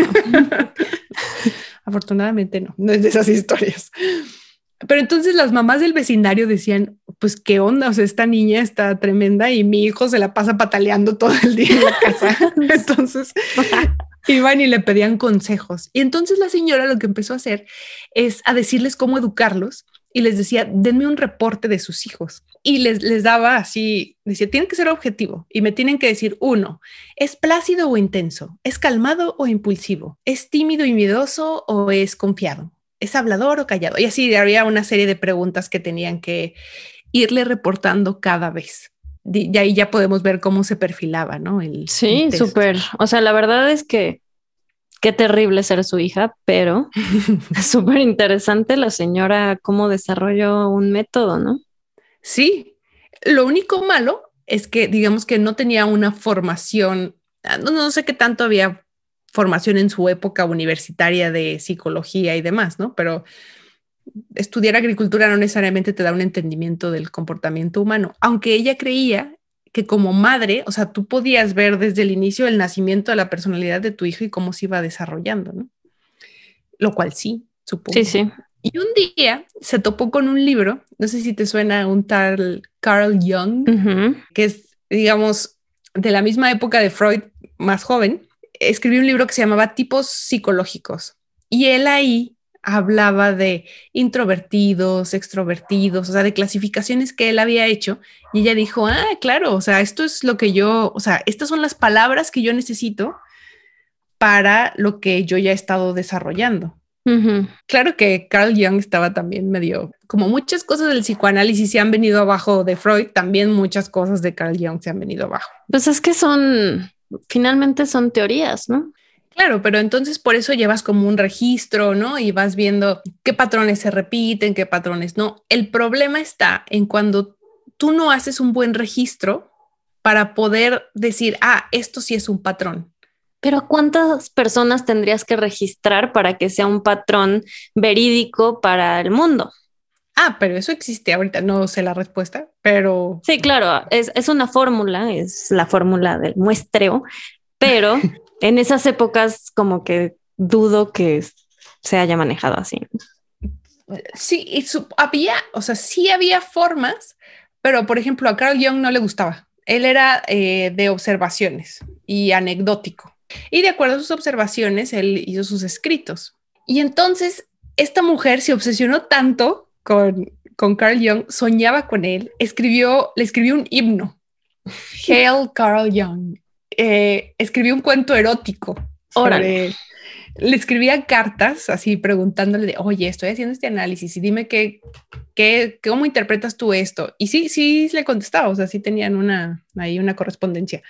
Afortunadamente no, no es de esas historias. Pero entonces las mamás del vecindario decían, pues qué onda, o sea, esta niña está tremenda y mi hijo se la pasa pataleando todo el día en la casa. entonces iban y le pedían consejos. Y entonces la señora lo que empezó a hacer es a decirles cómo educarlos y les decía, denme un reporte de sus hijos y les, les daba así, decía, tiene que ser objetivo y me tienen que decir, uno, ¿es plácido o intenso? ¿Es calmado o impulsivo? ¿Es tímido y miedoso o es confiado? ¿Es hablador o callado? Y así había una serie de preguntas que tenían que irle reportando cada vez. Y ahí ya podemos ver cómo se perfilaba, ¿no? El, sí, súper. O sea, la verdad es que qué terrible ser su hija, pero súper interesante la señora cómo desarrolló un método, ¿no? Sí, lo único malo es que digamos que no tenía una formación, ah, no, sé qué tanto había formación en su época universitaria de psicología y demás, ¿no? Pero estudiar agricultura no necesariamente te da un entendimiento del comportamiento humano, aunque ella creía que como madre, o sea, tú podías ver desde el inicio el nacimiento de la personalidad de tu hijo y cómo se iba desarrollando, ¿no? Lo cual sí, supongo. Sí, sí. Y un día se topó con un libro, no sé si te suena un tal Carl Jung, que es, digamos, de la misma época de Freud, más joven. Escribió un libro que se llamaba Tipos Psicológicos. Y él ahí hablaba de introvertidos, extrovertidos, o sea, de clasificaciones que él había hecho. Y ella dijo, ah, claro, o sea, esto es lo que yo, o sea, estas son las palabras que yo necesito para lo que yo ya he estado desarrollando. Claro que Carl Jung estaba también medio, como muchas cosas del psicoanálisis se han venido abajo de Freud, también muchas cosas de Carl Jung se han venido abajo. Pues es que son, finalmente son teorías, ¿no? Claro, pero entonces por eso llevas como un registro, ¿no? Y vas viendo qué patrones se repiten, qué patrones no. El problema está en cuando tú no haces un buen registro para poder decir, ah, esto sí es un patrón. Pero ¿cuántas personas tendrías que registrar para que sea un patrón verídico para el mundo? Ah, pero eso existe ahorita, no sé la respuesta, pero... Sí, claro, es, es una fórmula, es la fórmula del muestreo, pero en esas épocas como que dudo que se haya manejado así. Sí, y había, o sea, sí había formas, pero por ejemplo a Carl Jung no le gustaba. Él era eh, de observaciones y anecdótico. Y de acuerdo a sus observaciones, él hizo sus escritos. Y entonces esta mujer se obsesionó tanto con, con Carl Jung, soñaba con él, escribió, le escribió un himno, Hail Carl Jung. Eh, escribió un cuento erótico. Sobre, le escribía cartas así preguntándole de, oye, estoy haciendo este análisis y dime qué, qué, cómo interpretas tú esto. Y sí, sí le contestaba, o sea, sí tenían una, ahí una correspondencia.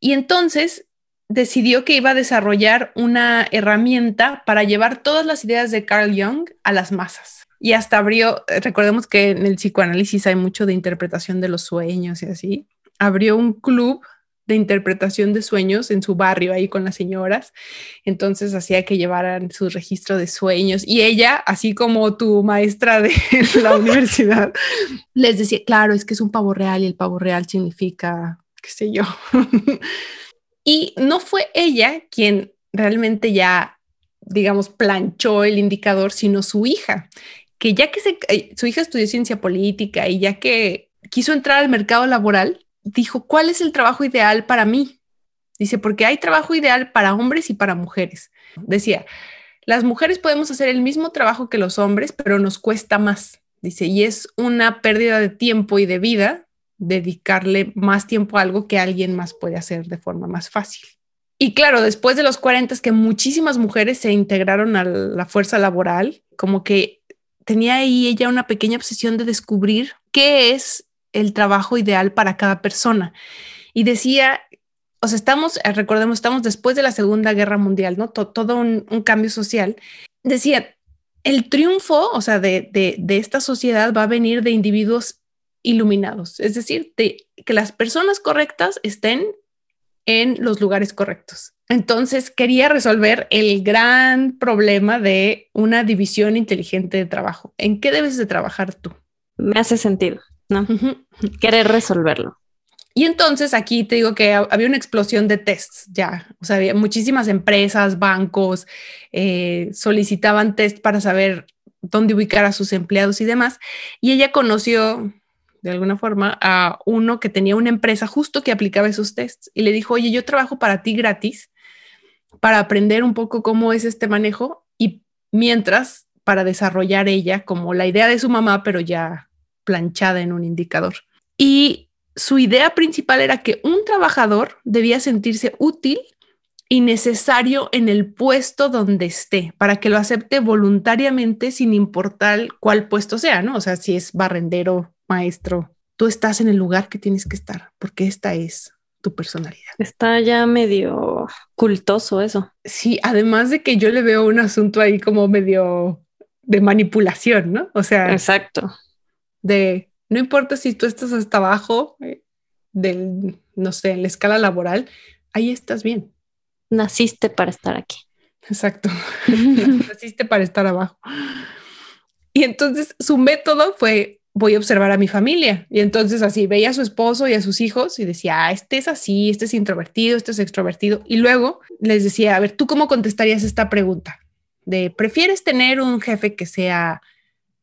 Y entonces decidió que iba a desarrollar una herramienta para llevar todas las ideas de Carl Jung a las masas. Y hasta abrió, recordemos que en el psicoanálisis hay mucho de interpretación de los sueños y así, abrió un club de interpretación de sueños en su barrio ahí con las señoras. Entonces hacía que llevaran su registro de sueños y ella, así como tu maestra de la universidad, les decía, claro, es que es un pavo real y el pavo real significa, qué sé yo. y no fue ella quien realmente ya, digamos, planchó el indicador, sino su hija, que ya que eh, su hija estudió ciencia política y ya que quiso entrar al mercado laboral, dijo, ¿cuál es el trabajo ideal para mí? Dice, porque hay trabajo ideal para hombres y para mujeres. Decía, las mujeres podemos hacer el mismo trabajo que los hombres, pero nos cuesta más. Dice, y es una pérdida de tiempo y de vida dedicarle más tiempo a algo que alguien más puede hacer de forma más fácil. Y claro, después de los 40 es que muchísimas mujeres se integraron a la fuerza laboral, como que tenía ahí ella una pequeña obsesión de descubrir qué es el trabajo ideal para cada persona. Y decía, o sea, estamos, eh, recordemos, estamos después de la Segunda Guerra Mundial, ¿no? todo un, cambio social. Decía, el triunfo, o sea, de, de, esta sociedad va a venir de individuos iluminados, es decir, de, que las personas correctas estén en los lugares correctos. Entonces quería resolver el gran problema de una división inteligente de trabajo. ¿En qué debes de trabajar tú? Me hace sentido. ¿No? Querer resolverlo. Y entonces aquí te digo que había una explosión de tests ya, o sea, había muchísimas empresas, bancos eh, solicitaban test para saber dónde ubicar a sus empleados y demás. Y ella conoció de alguna forma a uno que tenía una empresa justo que aplicaba esos tests y le dijo, oye, yo trabajo para ti gratis para aprender un poco cómo es este manejo y mientras para desarrollar ella como la idea de su mamá, pero ya planchada en un indicador. Y su idea principal era que un trabajador debía sentirse útil y necesario en el puesto donde esté para que lo acepte voluntariamente sin importar cuál puesto sea, ¿no? O sea, si es barrendero, maestro, tú estás en el lugar que tienes que estar porque esta es tu personalidad. Está ya medio cultoso eso. Sí, además de que yo le veo un asunto ahí como medio de manipulación, ¿no? O sea, exacto de no importa si tú estás hasta abajo eh, del, no sé, en la escala laboral, ahí estás bien. Naciste para estar aquí. Exacto. Naciste para estar abajo. Y entonces su método fue, voy a observar a mi familia. Y entonces así veía a su esposo y a sus hijos y decía, ah, este es así, este es introvertido, este es extrovertido. Y luego les decía, a ver, ¿tú cómo contestarías esta pregunta? De, ¿prefieres tener un jefe que sea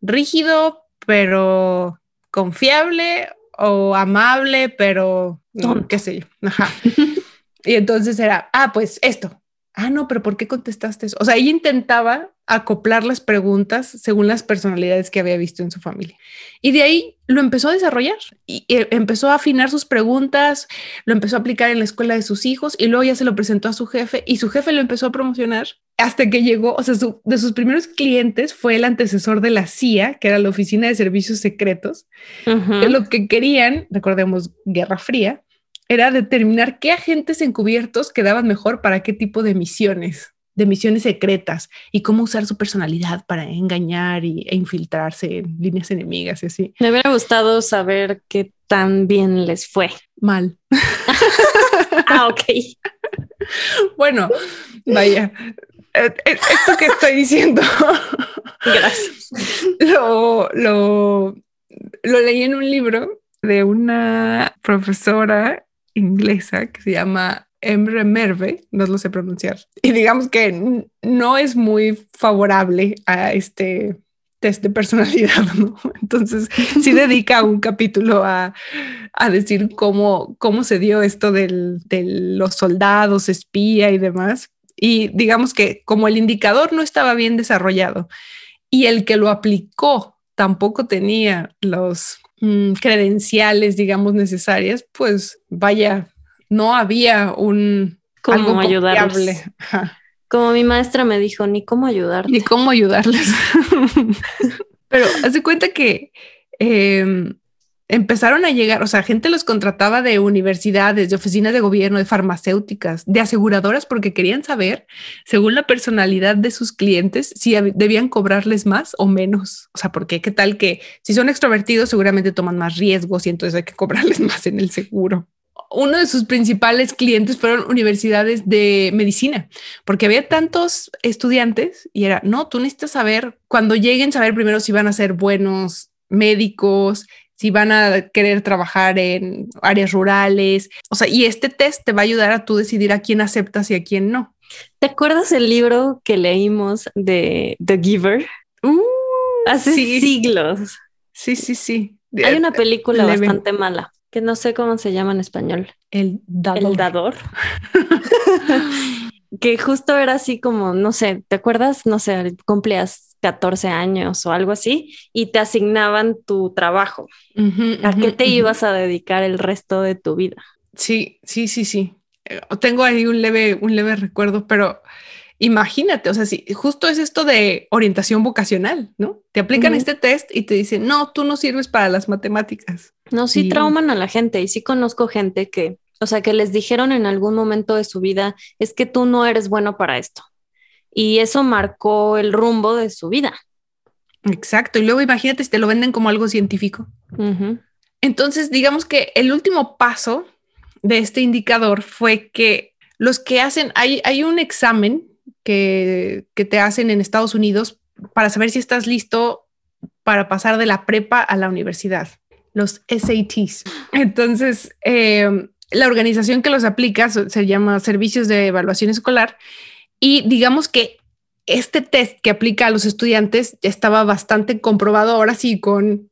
rígido, pero confiable o amable, pero no, qué sé yo. Ajá. y entonces era, ah, pues esto. Ah, no, pero ¿por qué contestaste eso? O sea, ella intentaba acoplar las preguntas según las personalidades que había visto en su familia. Y de ahí lo empezó a desarrollar y empezó a afinar sus preguntas, lo empezó a aplicar en la escuela de sus hijos y luego ya se lo presentó a su jefe y su jefe lo empezó a promocionar hasta que llegó, o sea, de sus primeros clientes fue el antecesor de la CIA, que era la Oficina de Servicios Secretos. lo que querían, recordemos, Guerra Fría, era determinar qué agentes encubiertos quedaban mejor para qué tipo de misiones, de misiones secretas y cómo usar su personalidad para engañar y, e infiltrarse en líneas enemigas y así. Me hubiera gustado saber qué tan bien les fue. Mal. ah, ok. bueno, vaya, eh, eh, esto que estoy diciendo. Gracias. Lo, lo, lo leí en un libro de una profesora inglesa que se llama Emre Merve, no lo sé pronunciar, y digamos que no es muy favorable a este test de personalidad. Entonces sí dedica un capítulo a, a decir cómo, cómo se dio esto del, de los soldados, espía y demás, y digamos que como el indicador no estaba bien desarrollado y el que lo aplicó tampoco tenía los mm, credenciales, digamos, necesarias, pues vaya, no había un cómo ayudarles. Como mi maestra me dijo, ni cómo ayudar. Ni cómo ayudarles. Pero hace cuenta que em, empezaron a llegar, o sea, gente los contrataba de universidades, de oficinas de gobierno, de farmacéuticas, de aseguradoras, porque querían saber, según la personalidad de sus clientes, si debían cobrarles más o menos. O sea, porque qué tal que si son extrovertidos, seguramente toman más riesgos y entonces hay que cobrarles más en el seguro. Uno de sus principales clientes fueron universidades de medicina, porque había tantos estudiantes y era, no, tú necesitas saber, cuando lleguen, saber primero si van a ser buenos médicos, si van a querer trabajar en áreas rurales. O sea, y este test te va a ayudar a tú decidir a quién aceptas y a quién no. ¿Te acuerdas el libro que leímos de The Giver? Uh, Hace siglos. Sí, sí, sí. Hay una película bastante mala que no sé cómo se llama en español. El dador. El dador. que justo era así como, no sé, ¿te acuerdas? No sé, cumplías 14 años o algo así y te asignaban tu trabajo. ¿A qué te ibas a dedicar el resto de tu vida? Sí, sí, sí, sí. Eh, tengo ahí un leve, un leve recuerdo, pero imagínate, o sea, si justo es esto de orientación vocacional, ¿no? Te aplican este test y te dicen, no, tú no sirves para las matemáticas. No, sí trauman a la gente y sí conozco gente que, o sea, que les dijeron en algún momento de su vida, es que tú no eres bueno para esto y eso marcó el rumbo de su vida. Exacto. Y luego imagínate si te lo venden como algo científico. Entonces, digamos que el último paso de este indicador fue que los que hacen, hay, hay un examen que, que, te hacen en Estados Unidos para saber si estás listo para pasar de la prepa a la universidad, los SATs. Entonces, eh, la organización que los aplica se llama Servicios de Evaluación Escolar y digamos que este test que aplica a los estudiantes ya estaba bastante comprobado ahora sí con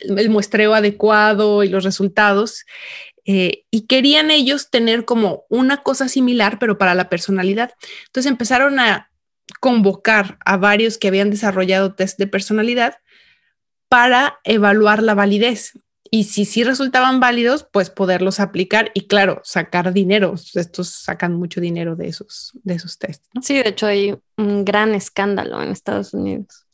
el muestreo adecuado y los resultados. Eh, y querían ellos tener como una cosa similar, pero para la personalidad. Entonces empezaron a convocar a varios que habían desarrollado test de personalidad para evaluar la validez y si sí resultaban válidos, pues poderlos aplicar y claro, sacar dinero. Estos sacan mucho dinero de esos, de esos tests. Sí, de hecho hay un gran escándalo en Estados Unidos.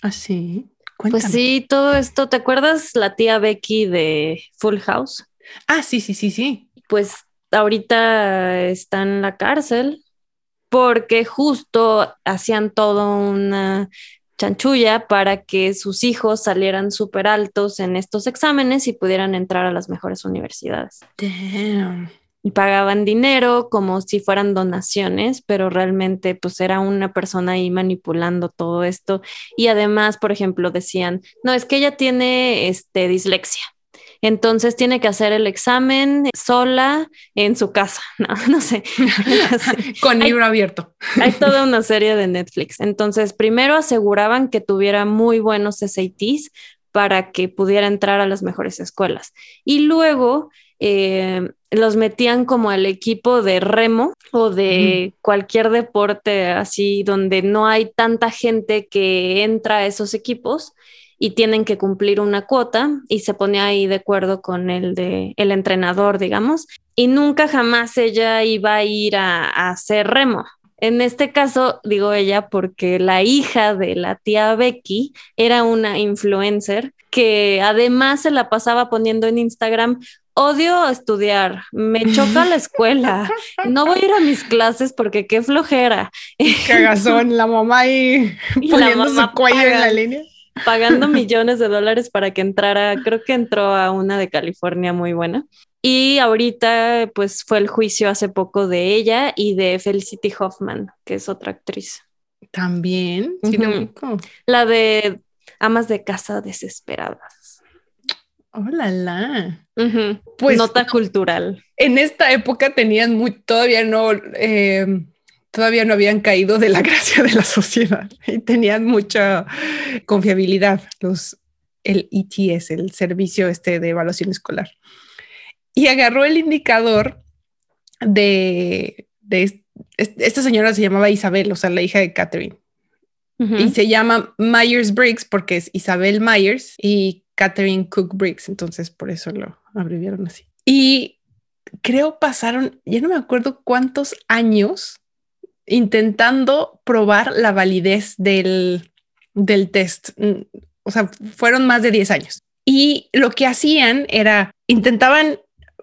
Ah, sí. Pues sí, todo esto, ¿te acuerdas la tía Becky de Full House? Ah, sí, sí, sí, sí. Pues ahorita está en la cárcel porque justo hacían todo una chanchulla para que sus hijos salieran súper altos en estos exámenes y pudieran entrar a las mejores universidades. Y pagaban dinero como si fueran donaciones, pero realmente pues era una persona ahí manipulando todo esto. Y además, por ejemplo, decían, no, es que ella tiene este, dislexia. Entonces tiene que hacer el examen sola en su casa, no, no sé. Con libro abierto. Hay toda una serie de Netflix. Entonces, primero aseguraban que tuviera muy buenos SATs para que pudiera entrar a las mejores escuelas. Y luego eh, los metían como al equipo de remo o de cualquier deporte así donde no hay tanta gente que entra a esos equipos y tienen que cumplir una cuota y se pone ahí de acuerdo con el de el entrenador, digamos, y nunca jamás ella iba a ir a, hacer remo. En este caso, digo ella, porque la hija de la tía Becky era una influencer que además se la pasaba poniendo en Instagram, odio estudiar, me choca la escuela, no voy a ir a mis clases porque qué flojera. Cagazón, la mamá ahí poniendo su cuello en la línea pagando millones de dólares para que entrara, creo que entró a una de California muy buena. Y ahorita, pues fue el juicio hace poco de ella y de Felicity Hoffman, que es otra actriz. También, La de Amas de Casa Desesperadas. Hola, la. Pues nota cultural. En esta época tenían muy, todavía no eh, todavía no habían caído de la gracia de la sociedad y tenían mucha confiabilidad los el ETS, el servicio este de evaluación escolar. Y agarró el indicador de, de esta señora se llamaba Isabel, o sea, la hija de Catherine. Y se llama Myers Briggs porque es Isabel Myers y Catherine Cook Briggs, entonces por eso lo abreviaron así. Y creo pasaron, ya no me acuerdo cuántos años intentando probar la validez del, del test. Mm, o sea, fueron más de 10 años. Y lo que hacían era, intentaban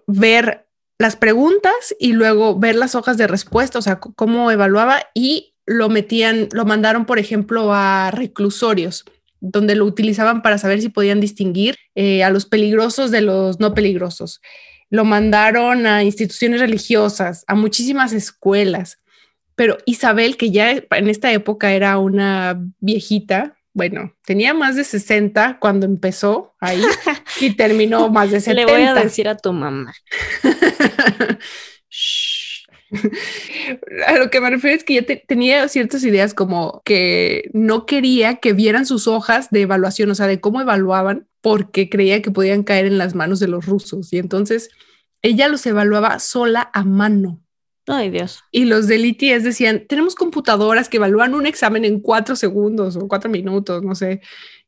ver las preguntas y luego ver las hojas de respuesta, o sea, cómo evaluaba y lo metían, lo mandaron, por ejemplo, a reclusorios, donde lo utilizaban para saber si podían distinguir eh, a los peligrosos de los no peligrosos. Lo mandaron a instituciones religiosas, a muchísimas escuelas. Pero Isabel, que ya en esta época era una viejita, bueno, tenía más de 60 cuando empezó ahí y terminó más de 70. Le voy a decir a tu mamá. a lo que me refiero es que ya tenía ciertas ideas como que no quería que vieran sus hojas de evaluación, o sea, de cómo evaluaban, porque creía que podían caer en las manos de los rusos. Y entonces ella los evaluaba sola a mano. Ay, Dios. Y los del ITS decían, tenemos computadoras que evalúan un examen en cuatro segundos o cuatro minutos, no sé.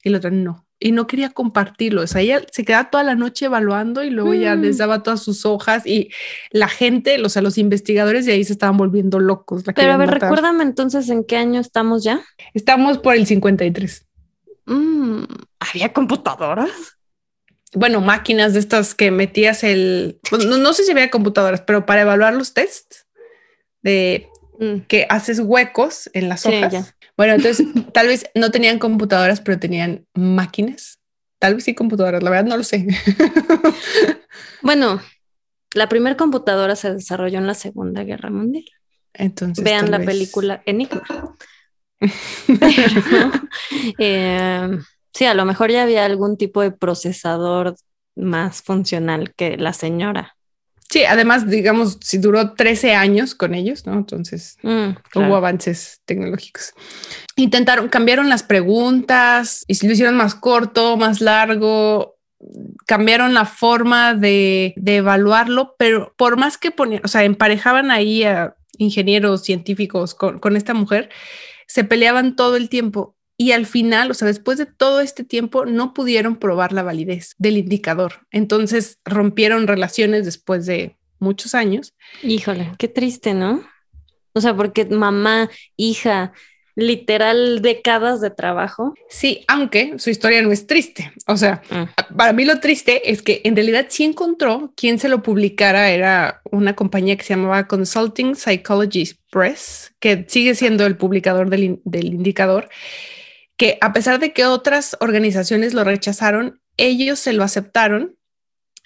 Y la otra no. Y no quería compartirlo. O sea, ella se quedaba toda la noche evaluando y luego ya les mm. daba todas sus hojas y la gente, o sea, los investigadores de ahí se estaban volviendo locos. Pero a ver, recuérdame entonces en qué año estamos ya. Estamos por el 53. Mm, ¿Había computadoras? bueno, máquinas de estas que metías el, no, no, sé si había computadoras, pero para evaluar los tests, de mm. que haces huecos en las hojas. Bueno, entonces tal vez no tenían computadoras, pero tenían máquinas. Tal vez sí computadoras, la verdad no lo sé. bueno, la primera computadora se desarrolló en la Segunda Guerra Mundial. Entonces, vean la película Enigma. Eh, sí, a lo mejor ya había algún tipo de procesador más funcional que la señora. Sí, además, digamos, si duró 13 años con ellos, ¿no? Entonces mm, hubo avances tecnológicos. Intentaron, cambiaron las preguntas y lo hicieron más corto, más largo, cambiaron la forma de, de evaluarlo, pero por más que ponían, o sea, emparejaban ahí a ingenieros científicos con, con esta mujer, se peleaban todo el tiempo y al final, o sea, después de todo este tiempo, no pudieron probar la validez del indicador. Entonces rompieron relaciones después de muchos años. Híjole, qué triste, ¿no? O sea, porque mamá, hija, literal décadas de trabajo. Sí, aunque su historia no es triste. O sea, mm. para mí lo triste es que en realidad sí encontró quien se lo publicara. Era una compañía que se llamaba Consulting Psychology Press, que sigue siendo el publicador del, del indicador que a pesar de que otras organizaciones lo rechazaron, ellos se lo aceptaron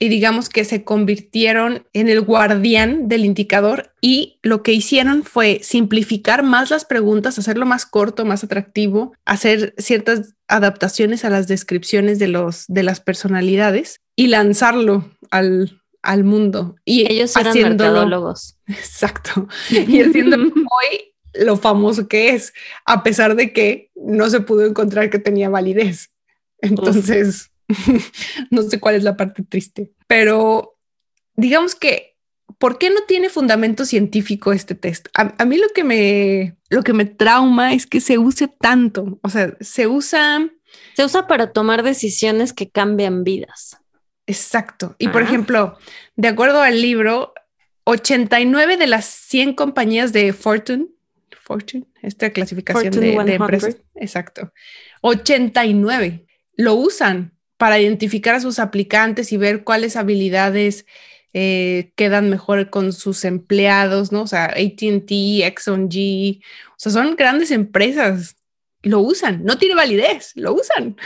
y digamos que se convirtieron en el guardián del indicador y lo que hicieron fue simplificar más las preguntas, hacerlo más corto, más atractivo, hacer ciertas adaptaciones a las descripciones de, los, de las personalidades y lanzarlo al, al mundo. Y ellos eran mercadólogos. Exacto. Y haciendo hoy lo famoso que es, a pesar de que no se pudo encontrar que tenía validez. Entonces, no sé cuál es la parte triste, pero digamos que, ¿por qué no tiene fundamento científico este test? A, mí lo que, me, lo que me trauma es que se use tanto, o sea, se usa... Se usa para tomar decisiones que cambian vidas. Exacto. Y por ejemplo, de acuerdo al libro, 89 de las 100 compañías de Fortune Fortune, esta clasificación de, empresas. Exacto. 89 lo usan para identificar a sus aplicantes y ver cuáles habilidades eh, quedan mejor con sus empleados, ¿no? O sea, ATT, Exxon G, o sea, son grandes empresas, lo usan, no tiene validez, lo usan.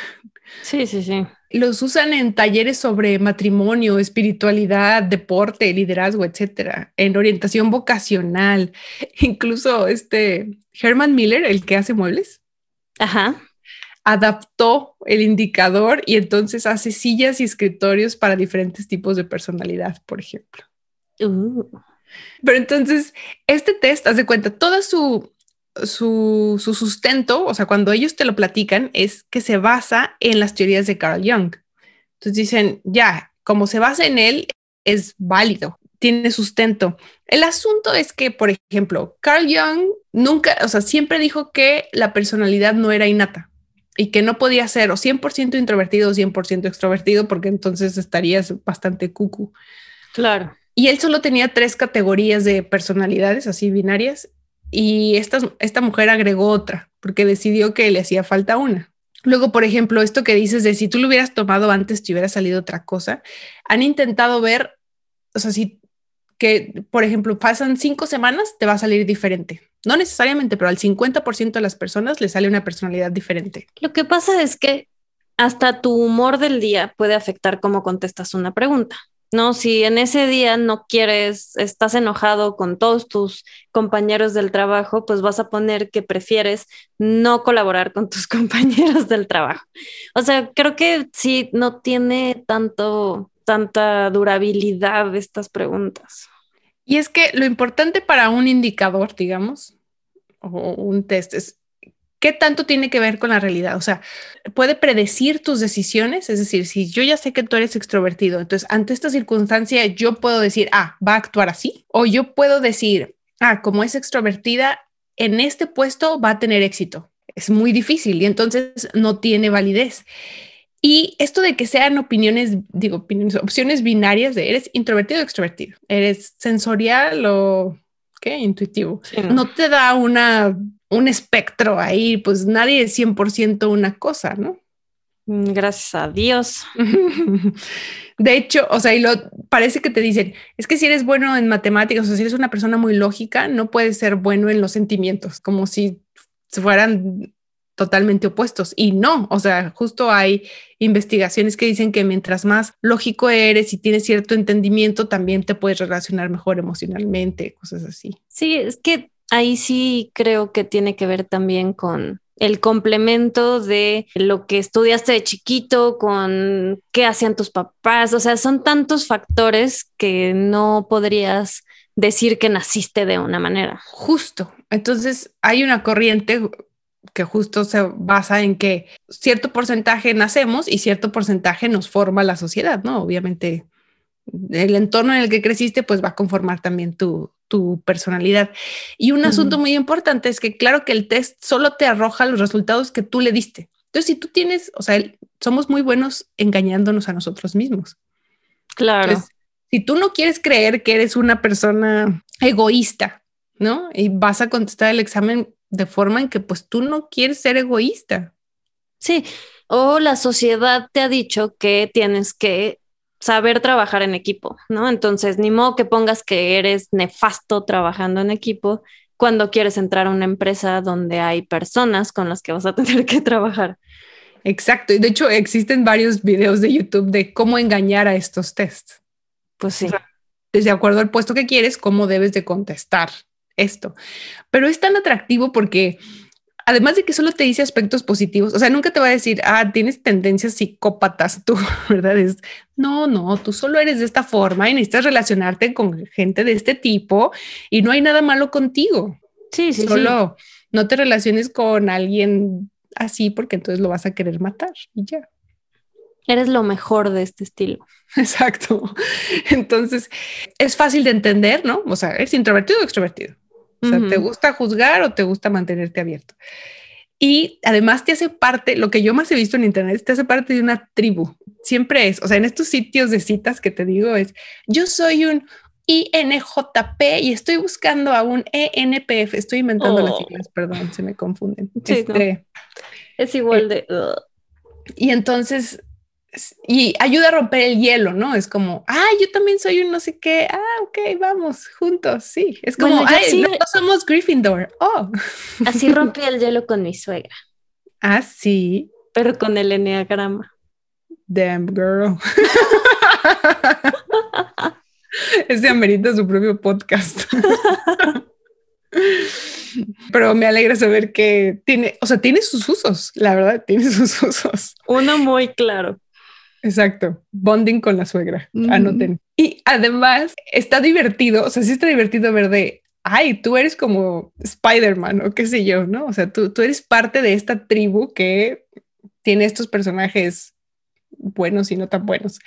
Sí, sí, sí los usan en talleres sobre matrimonio, espiritualidad, deporte, liderazgo, etcétera, en orientación vocacional. Incluso este Herman Miller, el que hace muebles, Ajá. adaptó el indicador y entonces hace sillas y escritorios para diferentes tipos de personalidad, por ejemplo. Uh. Pero entonces, este test, haz de cuenta, toda su su, sustento, o sea, cuando ellos te lo platican, es que se basa en las teorías de Carl Jung. Entonces dicen, ya, como se basa en él, es válido, tiene sustento. El asunto es que, por ejemplo, Carl Jung nunca, o sea, siempre dijo que la personalidad no era innata y que no podía ser o 100% introvertido o 100% extrovertido porque entonces estarías bastante cucu. Claro. Y él solo tenía tres categorías de personalidades así binarias y esta, esta mujer agregó otra porque decidió que le hacía falta una. Luego, por ejemplo, esto que dices de si tú lo hubieras tomado antes, te hubiera salido otra cosa. Han intentado ver, o sea, si que, por ejemplo, pasan cinco semanas, te va a salir diferente. No necesariamente, pero al 50% de las personas le sale una personalidad diferente. Lo que pasa es que hasta tu humor del día puede afectar cómo contestas una pregunta. No, si en ese día no quieres, estás enojado con todos tus compañeros del trabajo, pues vas a poner que prefieres no colaborar con tus compañeros del trabajo. O sea, creo que sí, no tiene tanto, tanta durabilidad estas preguntas. Y es que lo importante para un indicador, digamos, o un test es ¿Qué tanto tiene que ver con la realidad? O sea, puede predecir tus decisiones. Es decir, si yo ya sé que tú eres extrovertido, entonces ante esta circunstancia yo puedo decir, ah, va a actuar así. O yo puedo decir, ah, como es extrovertida, en este puesto va a tener éxito. Es muy difícil y entonces no tiene validez. Y esto de que sean opiniones, digo, opiniones, opciones binarias de eres introvertido o extrovertido, eres sensorial o qué intuitivo, no te da una un espectro ahí, pues nadie es 100% una cosa, ¿no? Mm, gracias a Dios. De hecho, o sea, y lo parece que te dicen, es que si eres bueno en matemáticas o si eres una persona muy lógica, no puedes ser bueno en los sentimientos, como si fueran totalmente opuestos. Y no, o sea, justo hay investigaciones que dicen que mientras más lógico eres y tienes cierto entendimiento, también te puedes relacionar mejor emocionalmente, cosas así. Sí, es que ahí sí creo que tiene que ver también con el complemento de lo que estudiaste de chiquito, con qué hacían tus papás, o sea, son tantos factores que no podrías decir que naciste de una manera. Justo. Entonces, hay una corriente que justo se basa en que cierto porcentaje nacemos y cierto porcentaje nos forma la sociedad, ¿no? Obviamente, el entorno en el que creciste, pues va a conformar también tu, tu personalidad. Y un asunto muy importante es que claro que el test solo te arroja los resultados que tú le diste. Entonces, si tú tienes, o sea, somos muy buenos engañándonos a nosotros mismos. Claro. si tú no quieres creer que eres una persona egoísta, ¿no? Y vas a contestar el examen de forma en que pues tú no quieres ser egoísta. Sí, o la sociedad te ha dicho que tienes que saber trabajar en equipo, ¿no? Entonces, ni modo que pongas que eres nefasto trabajando en equipo cuando quieres entrar a una empresa donde hay personas con las que vas a tener que trabajar. Exacto. Y de hecho, existen varios videos de YouTube de cómo engañar a estos tests. Pues sí. desde acuerdo al puesto que quieres, cómo debes de contestar esto. Pero es tan atractivo porque además de que solo te dice aspectos positivos, o sea, nunca te va a decir, ah, tienes tendencias psicópatas tú, ¿verdad? Es, no, no, tú solo eres de esta forma y necesitas relacionarte con gente de este tipo y no hay nada malo contigo. Sí, sí, solo no te relaciones con alguien así porque entonces lo vas a querer matar y ya. Eres lo mejor de este estilo. Exacto. Entonces, es fácil de entender, ¿no? O sea, ¿eres introvertido o extrovertido? O sea, ¿te gusta juzgar o te gusta mantenerte abierto? Y además te hace parte, lo que yo más he visto en Internet, te hace parte de una tribu. Siempre es, o sea, en estos sitios de citas que te digo es, yo soy un INJP y estoy buscando a un ENPF. Estoy inventando las oh. siglas, perdón, se me confunden. Este, es igual de... Y entonces y ayuda a romper el hielo, ¿no? Es como, ay, yo también soy un no sé qué, ah, ok, vamos, juntos, sí. Es como, ay, no somos Gryffindor, oh. Así rompí el hielo con mi suegra. Ah, sí. Pero con el enneagrama. Damn girl. Ese amerita su propio podcast. Pero me alegra saber que tiene, o sea, tiene sus usos, la verdad, tiene sus usos. Uno muy claro. Exacto, bonding con la suegra, anoten. Y además está divertido, o sea, sí está divertido ver de, ay, tú eres como Spider-Man o qué sé yo, ¿no? O sea, tú, tú eres parte de esta tribu que tiene estos personajes buenos y no tan buenos.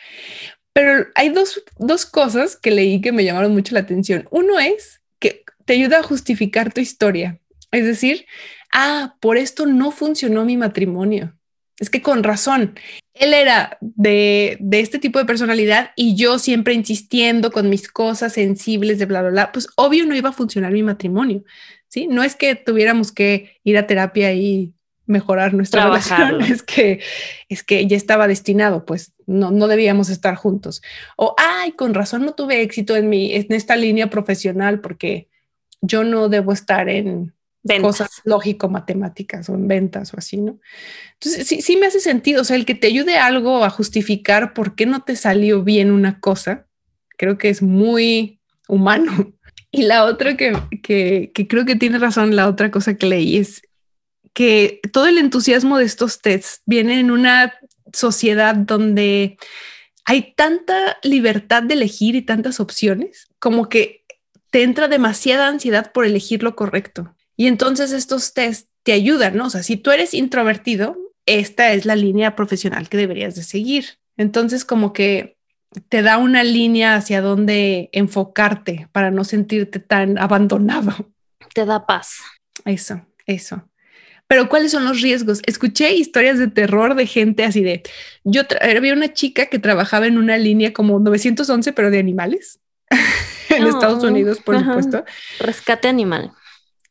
Pero hay dos, dos cosas que leí que me llamaron mucho la atención. Uno es que te ayuda a justificar tu historia. Es decir, ah, por esto no funcionó mi matrimonio es que con razón, él era de, de, este tipo de personalidad y yo siempre insistiendo con mis cosas sensibles de bla, bla, bla, pues obvio no iba a funcionar mi matrimonio, ¿sí? No es que tuviéramos que ir a terapia y mejorar nuestra relación, es que, es que ya estaba destinado, pues no, no debíamos estar juntos. O, ay, con razón no tuve éxito en, mi, en esta línea profesional porque yo no debo estar en cosas lógico-matemáticas o en ventas o así, ¿no? Entonces, sí, sí me hace sentido, o sea, el que te ayude algo a justificar por qué no te salió bien una cosa, creo que es muy humano. Y la otra que, que, que creo que tiene razón, la otra cosa que leí es que todo el entusiasmo de estos tests viene en una sociedad donde hay tanta libertad de elegir y tantas opciones, como que te entra demasiada ansiedad por elegir lo correcto. Y entonces estos test te ayudan, ¿no? O sea, si tú eres introvertido, esta es la línea profesional que deberías de seguir. Entonces, como que te da una línea hacia dónde enfocarte para no sentirte tan abandonado. Te da paz. Eso, eso. Pero ¿cuáles son los riesgos? Escuché historias de terror de gente así de, yo había una chica que trabajaba en una línea como 911, pero de animales en Estados Unidos, por supuesto. Rescate animal.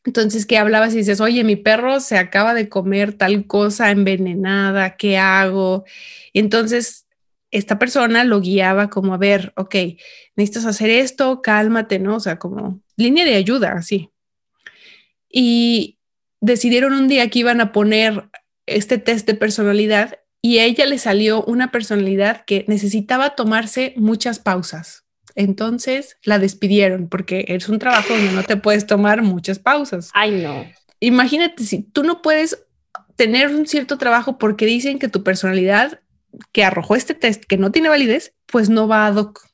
Entonces, que hablabas y dices, oye, mi perro se acaba de comer tal cosa envenenada, ¿qué hago? Y entonces, esta persona lo guiaba como a ver, ok, necesitas hacer esto, cálmate, ¿no? O sea, como línea de ayuda, así. Y decidieron un día que iban a poner este test de personalidad y a ella le salió una personalidad que necesitaba tomarse muchas pausas. Entonces la despidieron porque es un trabajo donde no te puedes tomar muchas pausas. Ay, no. Imagínate si tú no puedes tener un cierto trabajo porque dicen que tu personalidad que arrojó este test que no tiene validez, pues no va a doc.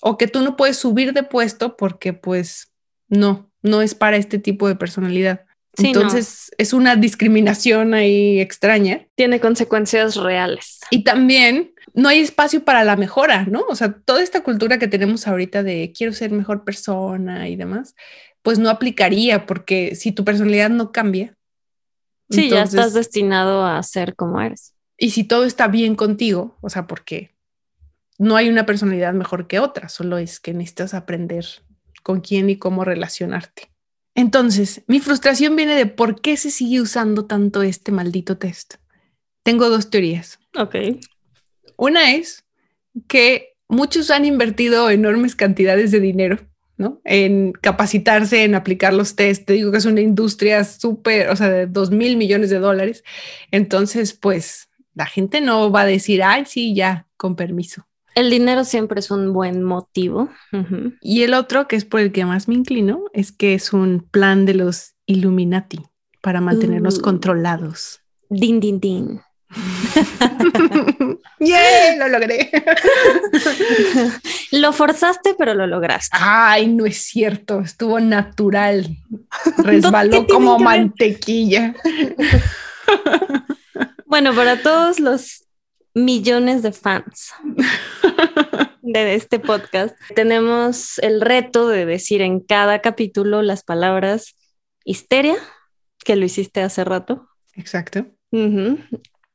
O que tú no puedes subir de puesto porque pues no, no es para este tipo de personalidad. Entonces es una discriminación ahí extraña. Tiene consecuencias reales. Y también no hay espacio para la mejora, ¿no? O sea, toda esta cultura que tenemos ahorita de quiero ser mejor persona y demás, pues no aplicaría porque si tu personalidad no cambia. Sí, ya estás destinado a ser como eres. Y si todo está bien contigo, o sea, porque no hay una personalidad mejor que otra, solo es que necesitas aprender con quién y cómo relacionarte. Entonces, mi frustración viene de por qué se sigue usando tanto este maldito test. Tengo dos teorías. Ok. Una es que muchos han invertido enormes cantidades de dinero, ¿no? En capacitarse, en aplicar los test. Te digo que es una industria súper, o sea, de dos mil millones de dólares. Entonces, pues la gente no va a decir, ay, sí, ya, con permiso. El dinero siempre es un buen motivo. Y el otro, que es por el que más me inclino, es que es un plan de los Illuminati para mantenernos uh. controlados. Din, din, din. ¡Yay! Lo logré. lo forzaste, pero lo lograste. Ay, no es cierto. Estuvo natural. Resbaló como mantequilla. bueno, para todos los millones de fans de este podcast, tenemos el reto de decir en cada capítulo las palabras histeria, que lo hiciste hace rato. Exacto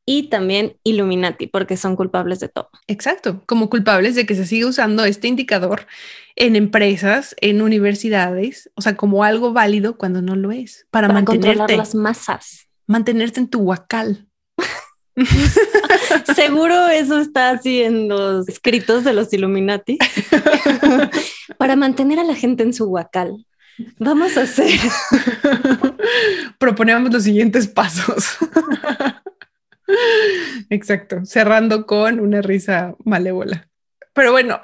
y también Illuminati, porque son culpables de todo. Exacto, como culpables de que se siga usando este indicador en empresas, en universidades, o sea, como algo válido cuando no lo es, para, mantenerte. Controlar las masas. Mantenerte en tu huacal. Seguro eso está así en los escritos de los Illuminati. para mantener a la gente en su huacal. Vamos a hacer. Proponemos los siguientes pasos. Exacto, cerrando con una risa malévola. Pero bueno,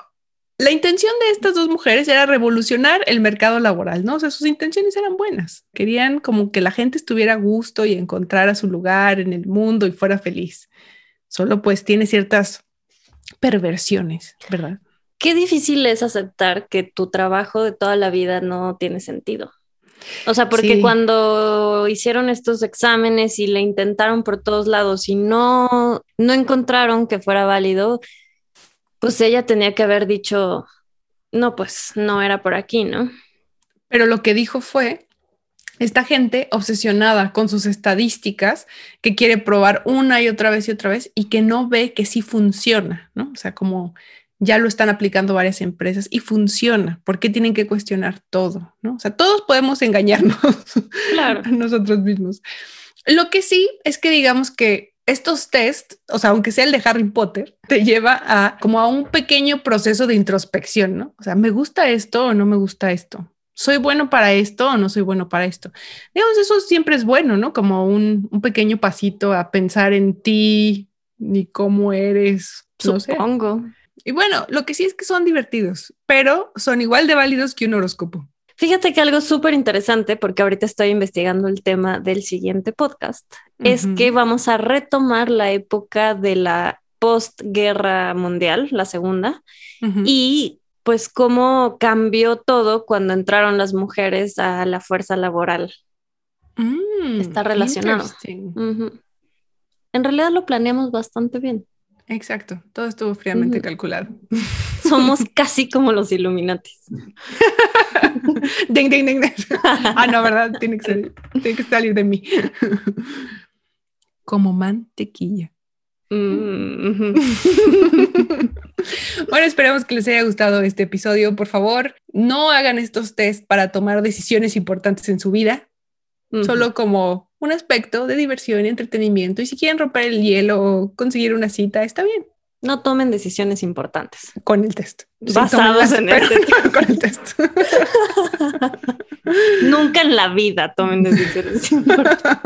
la intención de estas dos mujeres era revolucionar el mercado laboral, ¿no? O sea, sus intenciones eran buenas. Querían como que la gente estuviera a gusto y encontrara su lugar en el mundo y fuera feliz. Solo pues tiene ciertas perversiones, ¿verdad? Qué difícil es aceptar que tu trabajo de toda la vida no tiene sentido. O sea, porque cuando hicieron estos exámenes y le intentaron por todos lados y no, no encontraron que fuera válido, pues ella tenía que haber dicho, no, pues no era por aquí, ¿no? Pero lo que dijo fue esta gente obsesionada con sus estadísticas que quiere probar una y otra vez y otra vez y que no ve que sí funciona, ¿no? O sea, como ya lo están aplicando varias empresas y funciona. ¿Por qué tienen que cuestionar todo? ¿no? O sea, todos podemos engañarnos claro. a nosotros mismos. Lo que sí es que digamos que estos test, o sea, aunque sea el de Harry Potter, te lleva a como a un pequeño proceso de introspección, ¿no? O sea, ¿me gusta esto o no me gusta esto? ¿Soy bueno para esto o no soy bueno para esto? Digamos, eso siempre es bueno, ¿no? Como un, un pequeño pasito a pensar en ti y cómo eres. No Supongo. Y bueno, lo que sí es que son divertidos, pero son igual de válidos que un horóscopo. Fíjate que algo súper interesante, porque ahorita estoy investigando el tema del siguiente podcast, es que vamos a retomar la época de la postguerra mundial, la segunda, y pues cómo cambió todo cuando entraron las mujeres a la fuerza laboral. Mm, Está relacionado. En realidad lo planeamos bastante bien. Exacto, todo estuvo fríamente calculado. Somos casi como los Illuminatis. ding, ding, ding, Ah, no, ¿verdad? Tiene que, tiene que salir de mí. como mantequilla. Mm, bueno, esperamos que les haya gustado este episodio. Por favor, no hagan estos test para tomar decisiones importantes en su vida, solo como un aspecto de diversión y entretenimiento. Y si quieren romper el hielo o conseguir una cita, está bien. No tomen decisiones importantes. Con el test. Basados en el test. Con el test. Nunca en la vida tomen decisiones importantes.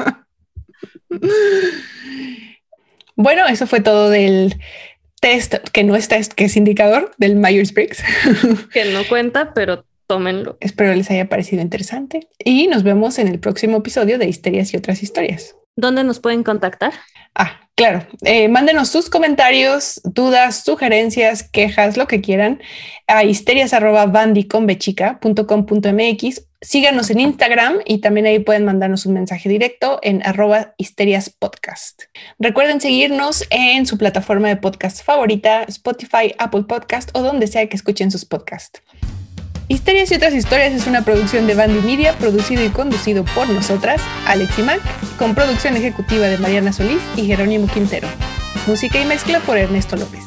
Bueno, eso fue todo del test, que no es test, que es indicador del Myers-Briggs. que no cuenta, pero tómenlo. Espero les haya parecido interesante y nos vemos en el próximo episodio de Histerias y otras historias. ¿Dónde nos pueden contactar? Ah, claro. Eh, mándenos sus comentarios, dudas, sugerencias, quejas, lo que quieran a histerias.bandiconbechica.com.mx. Síganos en Instagram y también ahí pueden mandarnos un mensaje directo en arroba histeriaspodcast. Recuerden seguirnos en su plataforma de podcast favorita, Spotify, Apple Podcast o donde sea que escuchen sus podcasts. Historias y otras historias es una producción de Bandy Media, producido y conducido por nosotras, Alex y Mac, con producción ejecutiva de Mariana Solís y Jerónimo Quintero. Música y mezcla por Ernesto López.